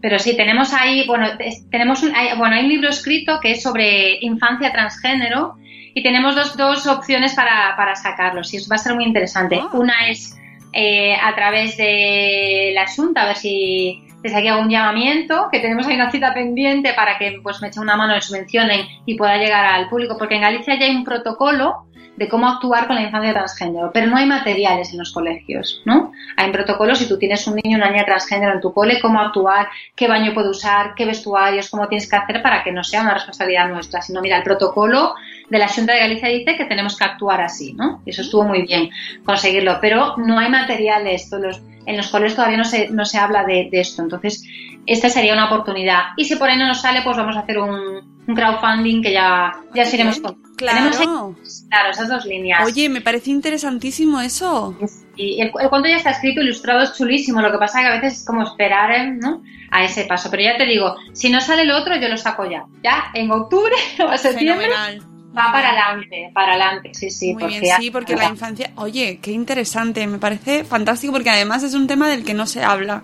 pero sí tenemos ahí bueno tenemos un, hay, bueno hay un libro escrito que es sobre infancia transgénero y tenemos dos, dos opciones para, para sacarlos y eso va a ser muy interesante Ah. una es eh, a través de la Junta, a ver si desde aquí hago un llamamiento, que tenemos ahí una cita pendiente para que pues me echen una mano, me subvencionen y pueda llegar al público, porque en Galicia ya hay un protocolo de cómo actuar con la infancia transgénero, pero no hay materiales en los colegios, ¿no? Hay protocolos si tú tienes un niño o una niña transgénero en tu cole, cómo actuar, qué baño puede usar, qué vestuarios, cómo tienes que hacer para que no sea una responsabilidad nuestra, sino mira, el protocolo de la Junta de Galicia dice que tenemos que actuar así, ¿no? Y eso estuvo muy bien conseguirlo, pero no hay materiales, los- en los colegios todavía no se, no se habla de, de esto, entonces esta sería una oportunidad. Y si por ahí no nos sale, pues vamos a hacer un, un crowdfunding que ya, ya iremos con. Claro. Tenemos claro, esas dos líneas. Oye, me parece interesantísimo eso. Y el, el cuento ya está escrito, ilustrado, es chulísimo. Lo que pasa es que a veces es como esperar ¿eh? ¿no? a ese paso. Pero ya te digo, si no sale el otro, yo lo saco ya. Ya en octubre (laughs) o septiembre Fenomenal. Va para adelante, para adelante. Sí, sí. Muy porque bien, sí, porque la infancia... Oye, qué interesante, me parece fantástico porque además es un tema del que no se habla.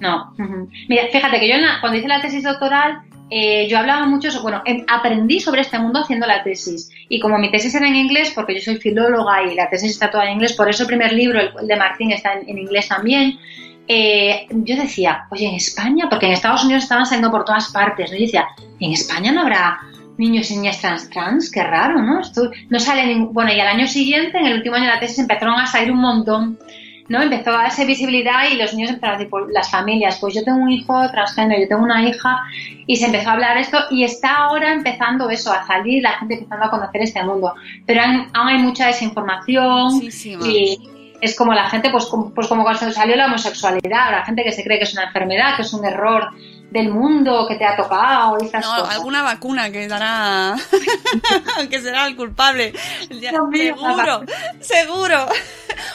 No. Mira, fíjate que yo en la- cuando hice la tesis doctoral, eh, yo hablaba mucho, bueno, em- aprendí sobre este mundo haciendo la tesis. Y como mi tesis era en inglés, porque yo soy filóloga y la tesis está toda en inglés, por eso el primer libro, el, el de Martín, está en, en inglés también. eh, yo decía, oye, en España, porque en Estados Unidos estaban saliendo por todas partes, ¿no? Yo decía, ¿en España no habrá niños y niñas trans trans? Qué raro, ¿no? Esto no sale ningún... Bueno, y al año siguiente, en el último año de la tesis, empezaron a salir un montón. ¿no? Empezó a darse visibilidad y los niños empezaron a decir, pues, las familias, pues yo tengo un hijo transgénero, yo tengo una hija, y se empezó a hablar esto y está ahora empezando eso, a salir, la gente empezando a conocer este mundo. Pero aún hay mucha desinformación y es como la gente, pues como, pues como cuando salió la homosexualidad, la gente que se cree que es una enfermedad, que es un error del mundo que te ha tocado y No, cosas. alguna vacuna que dará... (laughs) que será el culpable. Ya, mío, seguro, seguro.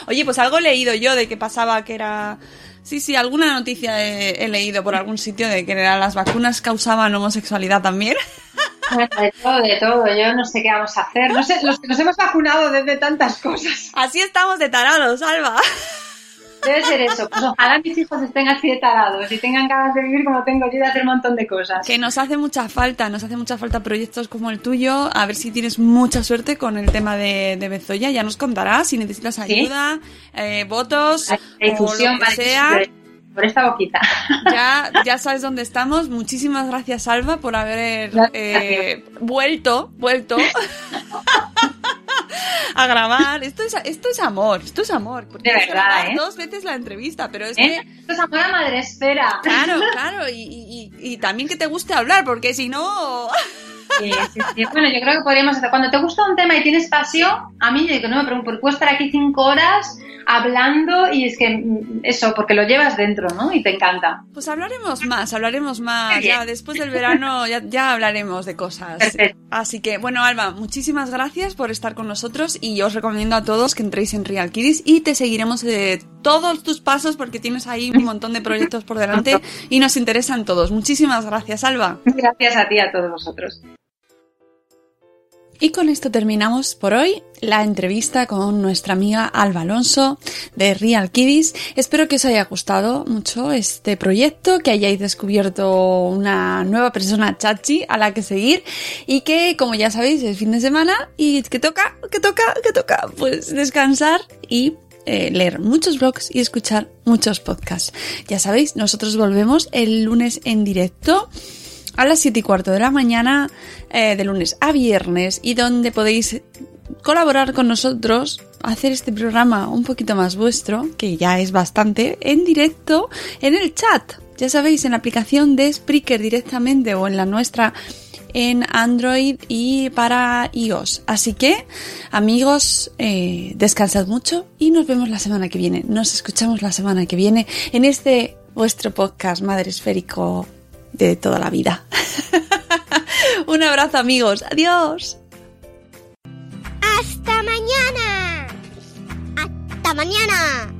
Oye, pues algo he leído yo de que pasaba que era... Sí, sí, alguna noticia he, he leído por algún sitio de que era- las vacunas causaban homosexualidad también. De todo, de todo. Yo no sé qué vamos a hacer. No sé, los que nos hemos vacunado desde tantas cosas. Así estamos de tarados, Alba. Debe ser eso. Pues ojalá mis hijos estén así de tarados y tengan ganas de vivir como tengo yo de hacer un montón de cosas. Que nos hace mucha falta, nos hace mucha falta proyectos como el tuyo. A ver si tienes mucha suerte con el tema de, de Bezoya. Ya nos contarás si necesitas Sí. ayuda, eh, votos, La difusión o lo que sea. por- esta boquita. (laughs) Ya, ya sabes dónde estamos. Muchísimas gracias, Alba, por haber eh, vuelto, vuelto (laughs) (laughs) a grabar. Esto es, esto es amor, esto es amor. Porque De verdad, ¿eh? dos veces la entrevista, pero es ¿Eh? que Esto es amor a madre esfera. Claro, (laughs) claro, y, y- y- y también que te guste hablar, porque si no... Sí, sí, sí. Bueno, yo creo que podríamos hacer. Cuando te gusta un tema y tienes pasión, a mí yo digo, no me pregunto, puedo estar aquí cinco horas hablando y es que mm, eso, porque lo llevas dentro, ¿no? Y te encanta. Pues hablaremos más, hablaremos más. Ya después del verano ya, ya hablaremos de cosas. Perfecto. Así que, bueno, Alba, muchísimas gracias por estar con nosotros y yo os recomiendo a todos que entréis en Real Kiddies y te seguiremos de todos tus pasos porque tienes ahí un montón de proyectos por delante (laughs) y nos interesan todos. Muchísimas gracias, Alba. Gracias a ti y a todos vosotros. Y con esto terminamos por hoy la entrevista con nuestra amiga Alba Alonso de Real Kiddies. Espero que os haya gustado mucho este proyecto, que hayáis descubierto una nueva persona chachi a la que seguir y que, como ya sabéis, es fin de semana y que toca, que toca, que toca, pues descansar y eh, leer muchos blogs y escuchar muchos podcasts. Ya sabéis, nosotros volvemos el lunes en directo a las 7 y cuarto de la mañana, eh, de lunes a viernes, y donde podéis colaborar con nosotros hacer este programa un poquito más vuestro, que ya es bastante, en directo en el chat. Ya sabéis, en la aplicación de Spreaker directamente o en la nuestra en Android y para iOS. Así que, amigos, eh, descansad mucho y nos vemos la semana que viene. Nos escuchamos la semana que viene en este vuestro podcast Madre Esférico de toda la vida. (laughs) Un abrazo, amigos. Adiós. Hasta mañana. Hasta mañana.